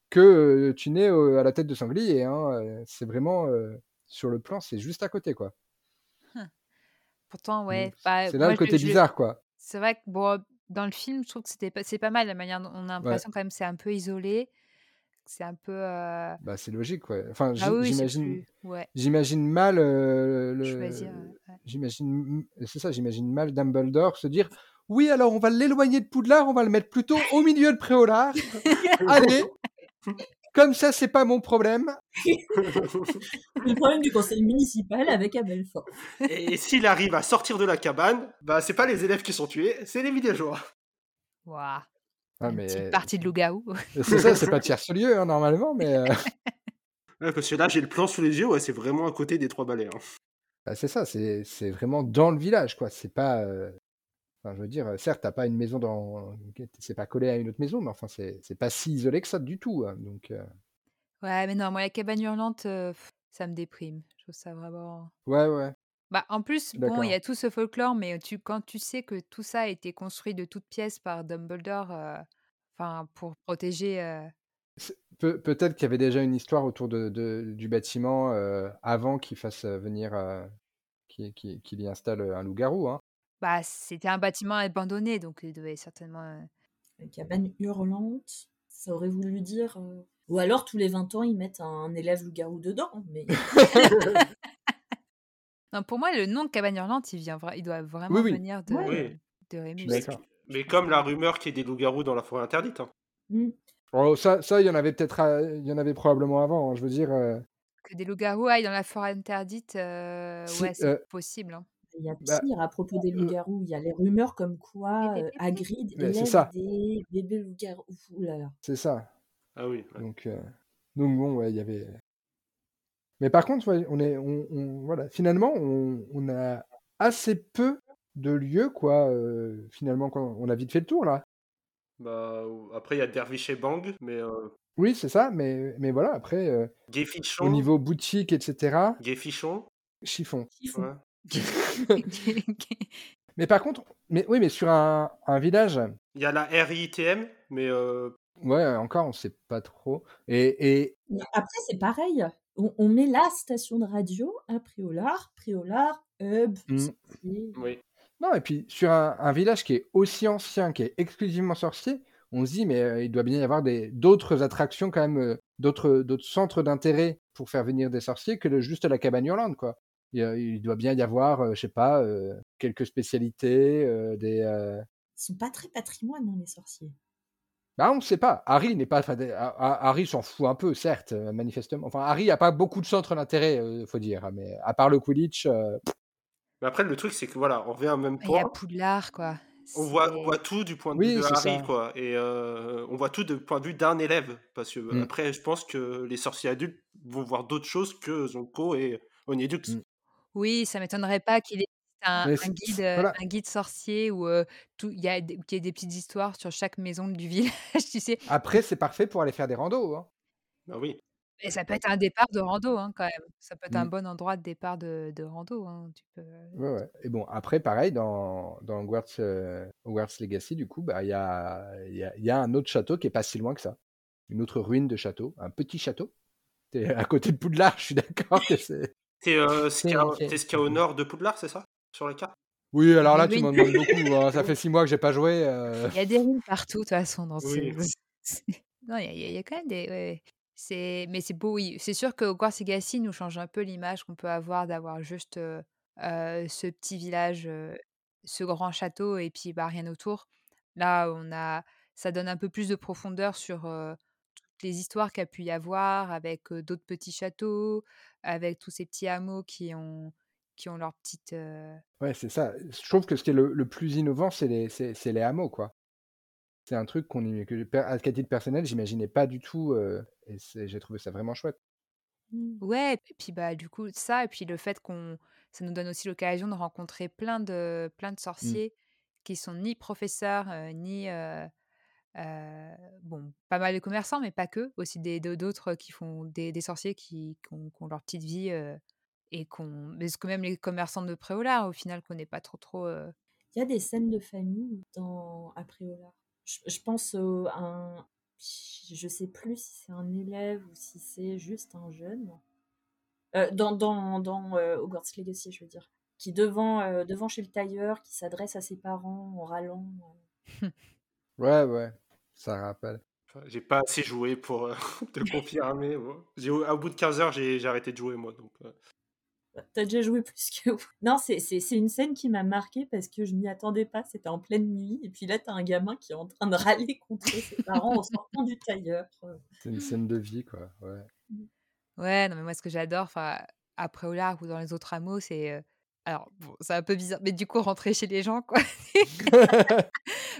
que tu n'es à la tête de sanglier. hein, C'est vraiment sur le plan, c'est juste à côté, quoi. Pourtant, ouais. Donc, bah, c'est là moi, le côté je- bizarre, quoi. C'est vrai que bon, dans le film, je trouve que c'était pas, c'est pas mal la manière dont on a l'impression quand même c'est un peu isolé, c'est un peu. euh, Bah, c'est logique, ouais. Enfin, Ah oui, j'imagine, plus. Ouais. j'imagine mal euh, le, Choisir. ouais. j'imagine, c'est ça, j'imagine mal Dumbledore se dire, oui, alors on va l'éloigner de Poudlard, on va le mettre plutôt au milieu de Préolard. Allez, comme ça, c'est pas mon problème. Le problème du conseil municipal avec Abelfort. Et, et s'il arrive à sortir de la cabane, bah c'est pas les élèves qui sont tués, c'est les villageois. Waouh. Ah, Une mais petite partie de loup-garou. c'est ça, c'est pas tierce-lieu hein, normalement, mais euh, Ouais, parce que là, j'ai le plan sous les yeux, ouais, c'est vraiment à côté des trois balais. hein. bah, c'est ça, c'est c'est vraiment dans le village, quoi. C'est pas, euh, enfin, je veux dire, certes, t'as pas une maison dans, c'est pas collé à une autre maison, mais enfin, c'est pas si isolé que ça du tout. hein, donc, euh, Ouais, mais non, moi, la cabane hurlante, euh, ça me déprime. Je trouve ça vraiment. ouais, ouais. Bah, en plus, bon, il y a tout ce folklore, mais tu, quand tu sais que tout ça a été construit de toutes pièces par Dumbledore, euh, enfin, pour protéger. euh, Pe- Peut-être qu'il y avait déjà une histoire autour de, de- du bâtiment euh, avant qu'il fasse euh, venir, euh, qu'il qu'il y installe euh, un loup-garou. Hein. Bah, c'était un bâtiment abandonné, donc il devait certainement. euh, La cabane hurlante, ça aurait voulu dire. euh, Ou alors tous les 20 ans, ils mettent un élève loup-garou dedans. Mais Non, pour moi, le nom de cabane hurlante, il vient, vra- il doit vraiment Oui, oui. venir de, Ouais. Oui. de Je Rémus. suis d'accord. Mais comme la rumeur qu'il y ait des loups-garous dans la forêt interdite. hein. Hmm. Oh, ça, ça, il y en avait peut-être, euh, il y en avait probablement avant. hein, je veux dire, euh, Que des loups-garous aillent dans la forêt interdite, euh, Si, ouais, c'est euh, possible. hein. Il y a Bah, pire à propos des loups-garous. Il y a les rumeurs comme quoi euh. Hagrid élève ça. des bébés loups-garous. C'est ça. Ah oui. ouais. Donc, euh, donc bon, ouais, il y avait. Mais par contre, ouais, on est, on, on- voilà, finalement, on, on a assez peu de lieux, quoi. euh, finalement, quand on a vite fait le tour là. Bah, après, il y a Dervish et Bang, mais euh, Oui, c'est ça. Mais, mais voilà, après, euh, Gay au niveau boutique, etc. Gay Fichon. Chiffon. Chiffon. ouais. Mais par contre, mais oui, mais sur un, un village, Il y a la RITM, mais euh, ouais, encore, on sait pas trop. Et, Après, c'est pareil. On, on met la station de radio à Préolard. Préolard, Hub, Mm. sorcier. oui. non, et puis sur un, un village qui est aussi ancien, qui est exclusivement sorcier, on se dit, mais euh, il doit bien y avoir des d'autres attractions quand même, euh, d'autres d'autres centres d'intérêt pour faire venir des sorciers que le, juste la cabane hurlante, quoi. Il, il doit bien y avoir, euh, je sais pas, euh, quelques spécialités, euh, des. euh, Ils sont pas très patrimoine, hein, les sorciers. Bah, on ne sait pas. Harry n'est pas. Harry s'en fout un peu, certes, manifestement. Enfin, Harry a pas beaucoup de centres d'intérêt, euh, faut dire. Mais à part le Quidditch, euh, Mais après, le truc, c'est que voilà, on revient au même Il y a point. Poudlard, quoi. On voit, on voit tout du point de vue de Harry, quoi. Et on voit tout du point de vue d'un élève. Parce que mmh. après, je pense que les sorciers adultes vont voir d'autres choses que Zonko et Onyedux. Mmh. Oui, ça m'étonnerait pas qu'il ait un, guide, un guide sorcier où il y, a des petites histoires sur chaque maison du village, tu sais? Après, c'est parfait pour aller faire des randos. Hein. Bah oui. Et ça peut être un départ de rando, hein, quand même. Ça peut être un mmh. bon endroit de départ de, de rando. Hein. Tu peux... ouais, ouais. Et bon, après, pareil, dans, dans Hogwarts, Legacy, du coup, bah, il y, a, y, a, y a un autre château qui est pas si loin que ça. Une autre ruine de château, un petit château. Es à côté de Poudlard, je suis d'accord que c'est. C'est ce qu'il y, a au nord de Poudlard, c'est ça? Sur la carte oui, alors là, tu m'en demandes beaucoup. Hein. Ça fait six mois que j'ai pas joué. Euh. Il y a des ruines partout, de toute façon, dans ce. non, il y, a quand même des. C'est, mais c'est beau, oui. C'est sûr que Hogwarts Legacy nous change un peu l'image qu'on peut avoir d'avoir juste ce petit village, ce grand château et puis bah, rien autour. Là, on a, ça donne un peu plus de profondeur sur les histoires qu'il y a pu y avoir avec d'autres petits châteaux, avec tous ces petits hameaux qui ont, qui ont leur petite. Ouais, c'est ça. Je trouve que ce qui est le, plus innovant, c'est les, c'est, les hameaux, quoi. C'est un truc qu'on, que, à titre personnel, j'imaginais pas du tout, et j'ai trouvé ça vraiment chouette. Mmh. Ouais, et puis bah du coup ça, et puis le fait qu'on, ça nous donne aussi l'occasion de rencontrer plein de, plein de mmh. sorciers qui sont ni professeurs, ni bon, pas mal de commerçants, mais pas que, aussi des, d'autres qui font des, des sorciers qui, qui, ont, leur petite vie et qu'on, mais ce que même les commerçants de Préolard, au final, connaît pas trop trop. Il y a des scènes de famille dans à Préolard. Je, pense à un, je sais plus si c'est un élève ou si c'est juste un jeune. Euh, dans dans, dans euh, Hogwarts Legacy, je veux dire. Qui devant, euh, devant chez le tailleur, qui s'adresse à ses parents en râlant. ouais, ouais, ça rappelle. J'ai pas assez joué pour te confirmer. Au bout de 15 heures, j'ai arrêté de jouer, moi. Donc, T'as déjà joué plus que. Non, c'est une scène qui m'a marqué parce que je m'y attendais pas. C'était en pleine nuit. Et puis là, t'as un gamin qui est en train de râler contre ses parents en sortant du tailleur. C'est une scène de vie, quoi. Ouais. Mmh. Ouais, non, mais moi, ce que j'adore, enfin, après au large ou dans les autres hameaux, c'est. Alors, bon, c'est un peu bizarre, mais du coup, rentrer chez les gens, quoi.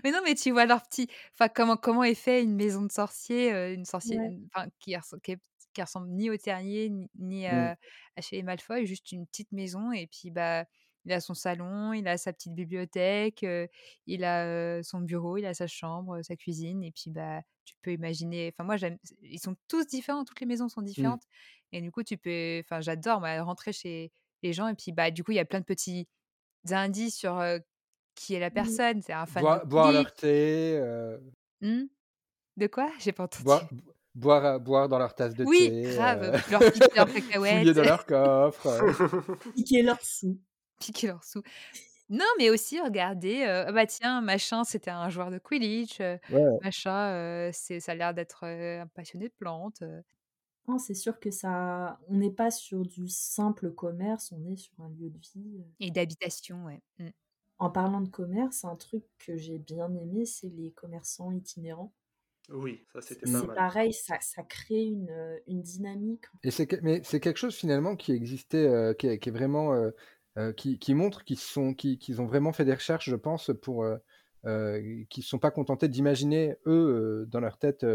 mais non, mais tu vois leur petit. Enfin, comment, comment est fait une maison de sorcier, euh, une sorcière, enfin, qui, qui, est qui ressemble ni au terrier ni, mmh. à chez les Malfoy, juste une petite maison. Et puis, bah, il a son salon, il a sa petite bibliothèque, il a son bureau, il a sa chambre, sa cuisine. Et puis, bah, tu peux imaginer. Enfin, moi, j'aime. Ils sont tous différents, toutes les maisons sont mmh. différentes. Et du coup, tu peux. Enfin, j'adore rentrer chez les gens. Et puis, bah, du coup, il y a plein de petits indices sur qui est la mmh. personne. C'est un fan. Boire, leur thé. De quoi? J'ai pas entendu boire, boire dans leur tasse de thé. Oui, grave. Euh... Leur piquer dans leur coffre. Piquer leurs sous. Piquer leurs sous. Non, mais aussi regarder, euh, ah bah tiens, machin, c'était un joueur de Quidditch, euh, machin, euh, c'est, ça a l'air d'être un passionné de plantes. C'est sûr que ça, on n'est pas sur du simple commerce, on est sur un lieu de vie. Et d'habitation, ouais. Mmh. En parlant de commerce, un truc que j'ai bien aimé, c'est les commerçants itinérants. Oui, ça c'était pas mal. pareil, ça, ça crée une, une dynamique. Et c'est mais c'est quelque chose finalement qui existait, euh, qui, est, qui, est, vraiment euh, euh, qui, qui, montre qu'ils sont qui, qu'ils ont vraiment fait des recherches, je pense, pour euh, qui ne sont pas contentés d'imaginer eux dans leur tête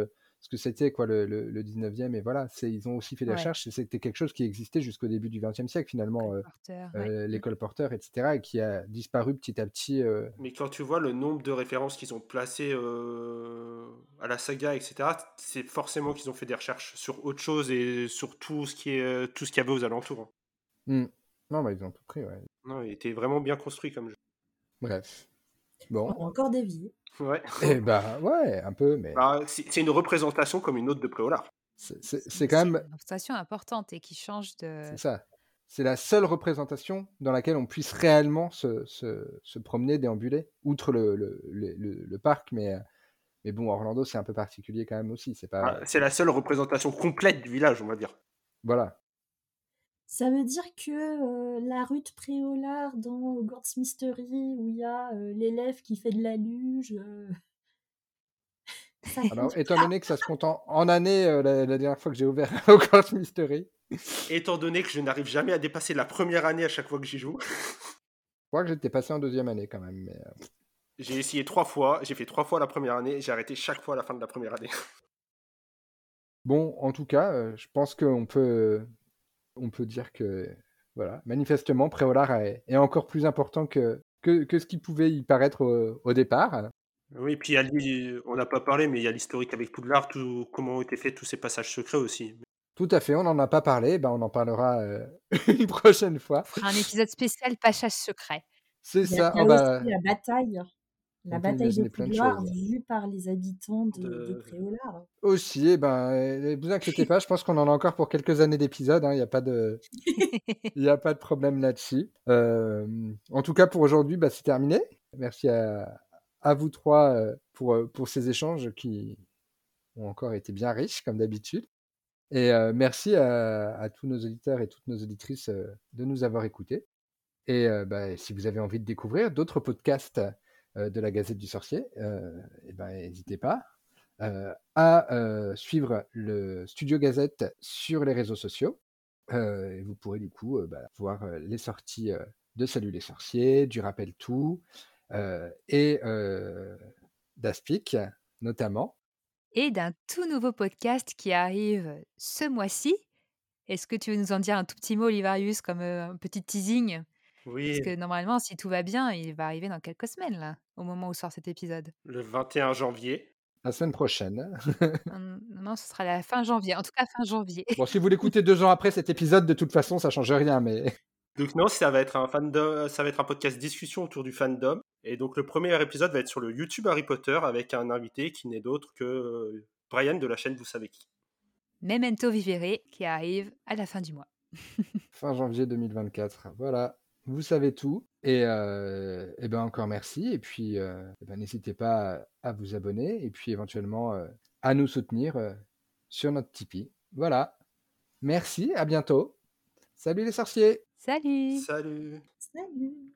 ce que c'était quoi le, le, 19e et voilà c'est ils ont aussi fait des recherches c'était quelque chose qui existait jusqu'au début du 20e siècle finalement l'école porteur etc et qui a disparu petit à petit mais quand tu vois le nombre de références qu'ils ont placées à la saga etc c'est forcément qu'ils ont fait des recherches sur autre chose et sur tout ce qui est tout ce qu'il y avait aux alentours hein. mmh. non mais ils ont tout pris ouais. Non il était vraiment bien construit comme jeu. Bref. Bon. On encore dévié Ouais. Et eh bah ouais, un peu, mais. Bah, c'est une représentation comme une autre de Préolard. C'est quand même. Une représentation importante et qui change de. C'est ça. C'est la seule représentation dans laquelle on puisse réellement se, se, se promener, déambuler, outre le, le, le, le parc, mais, mais bon, Orlando, c'est un peu particulier quand même aussi. C'est pas... Ah, c'est la seule représentation complète du village, on va dire. Voilà. Ça veut dire que euh, la rue de Préolard dans Hogwarts Mystery, où il y a euh, l'élève qui fait de la luge. Euh, Alors, étant donné que ça se compte en, année, la, dernière fois que j'ai ouvert Hogwarts Mystery. Étant donné que je n'arrive jamais à dépasser la première année à chaque fois que j'y joue. Je crois que j'étais passé en deuxième année quand même. Mais... J'ai essayé trois fois, j'ai fait trois fois la première année, j'ai arrêté chaque fois à la fin de la première année. Bon, en tout cas, euh, je pense qu'on peut, on peut dire que, voilà, manifestement, Préolard est, encore plus important que, que, ce qui pouvait y paraître au, départ. Oui, puis on n'a pas parlé, mais il y a l'historique avec Poudlard, tout, comment ont été faits tous ces passages secrets aussi. Tout à fait, on n'en a pas parlé, ben on en parlera euh, une prochaine fois. Un épisode spécial passage secret. C'est ça. Il y a bah aussi la bataille la bataille de Poudlard vue par les habitants de, de... Préolard. Aussi, eh ben, ne vous inquiétez pas, je pense qu'on en a encore pour quelques années d'épisodes. Hein, il n'y a, pas de... a pas de problème là-dessus. Euh, en tout cas, pour aujourd'hui, bah, c'est terminé. Merci à, à vous trois euh, pour, euh, pour ces échanges qui ont encore été bien riches, comme d'habitude. Et merci à, à, tous nos auditeurs et toutes nos auditrices de nous avoir écoutés. Et bah, si vous avez envie de découvrir d'autres podcasts de la Gazette du Sorcier, euh, eh ben, n'hésitez pas euh, à suivre le Studio Gazette sur les réseaux sociaux. et vous pourrez du coup bah, voir les sorties de Salut les sorciers, du Rappel Tout et d'Aspic notamment. Et d'un tout nouveau podcast qui arrive ce mois-ci. Est-ce que tu veux nous en dire un tout petit mot, Olivarius, comme un petit teasing? Parce que normalement, si tout va bien, il va arriver dans quelques semaines, là, au moment où sort cet épisode. Le 21 janvier. La semaine prochaine. non, ce sera la fin janvier. En tout cas, fin janvier. bon, si vous l'écoutez deux ans après cet épisode, de toute façon, ça change rien, mais. Donc non, ça va être un fandom, ça va être un podcast discussion autour du fandom. Et donc le premier épisode va être sur le YouTube Harry Potter avec un invité qui n'est d'autre que euh, Brian de la chaîne Vous savez qui. Memento Vivere qui arrive à la fin du mois. fin janvier 2024. Voilà vous savez tout. Et, euh, ben encore merci. Et puis, euh, eh ben, n'hésitez pas à, vous abonner et puis éventuellement euh, à nous soutenir sur notre Tipeee. Voilà. Merci, à bientôt. Salut les sorciers. Salut. Salut. Salut.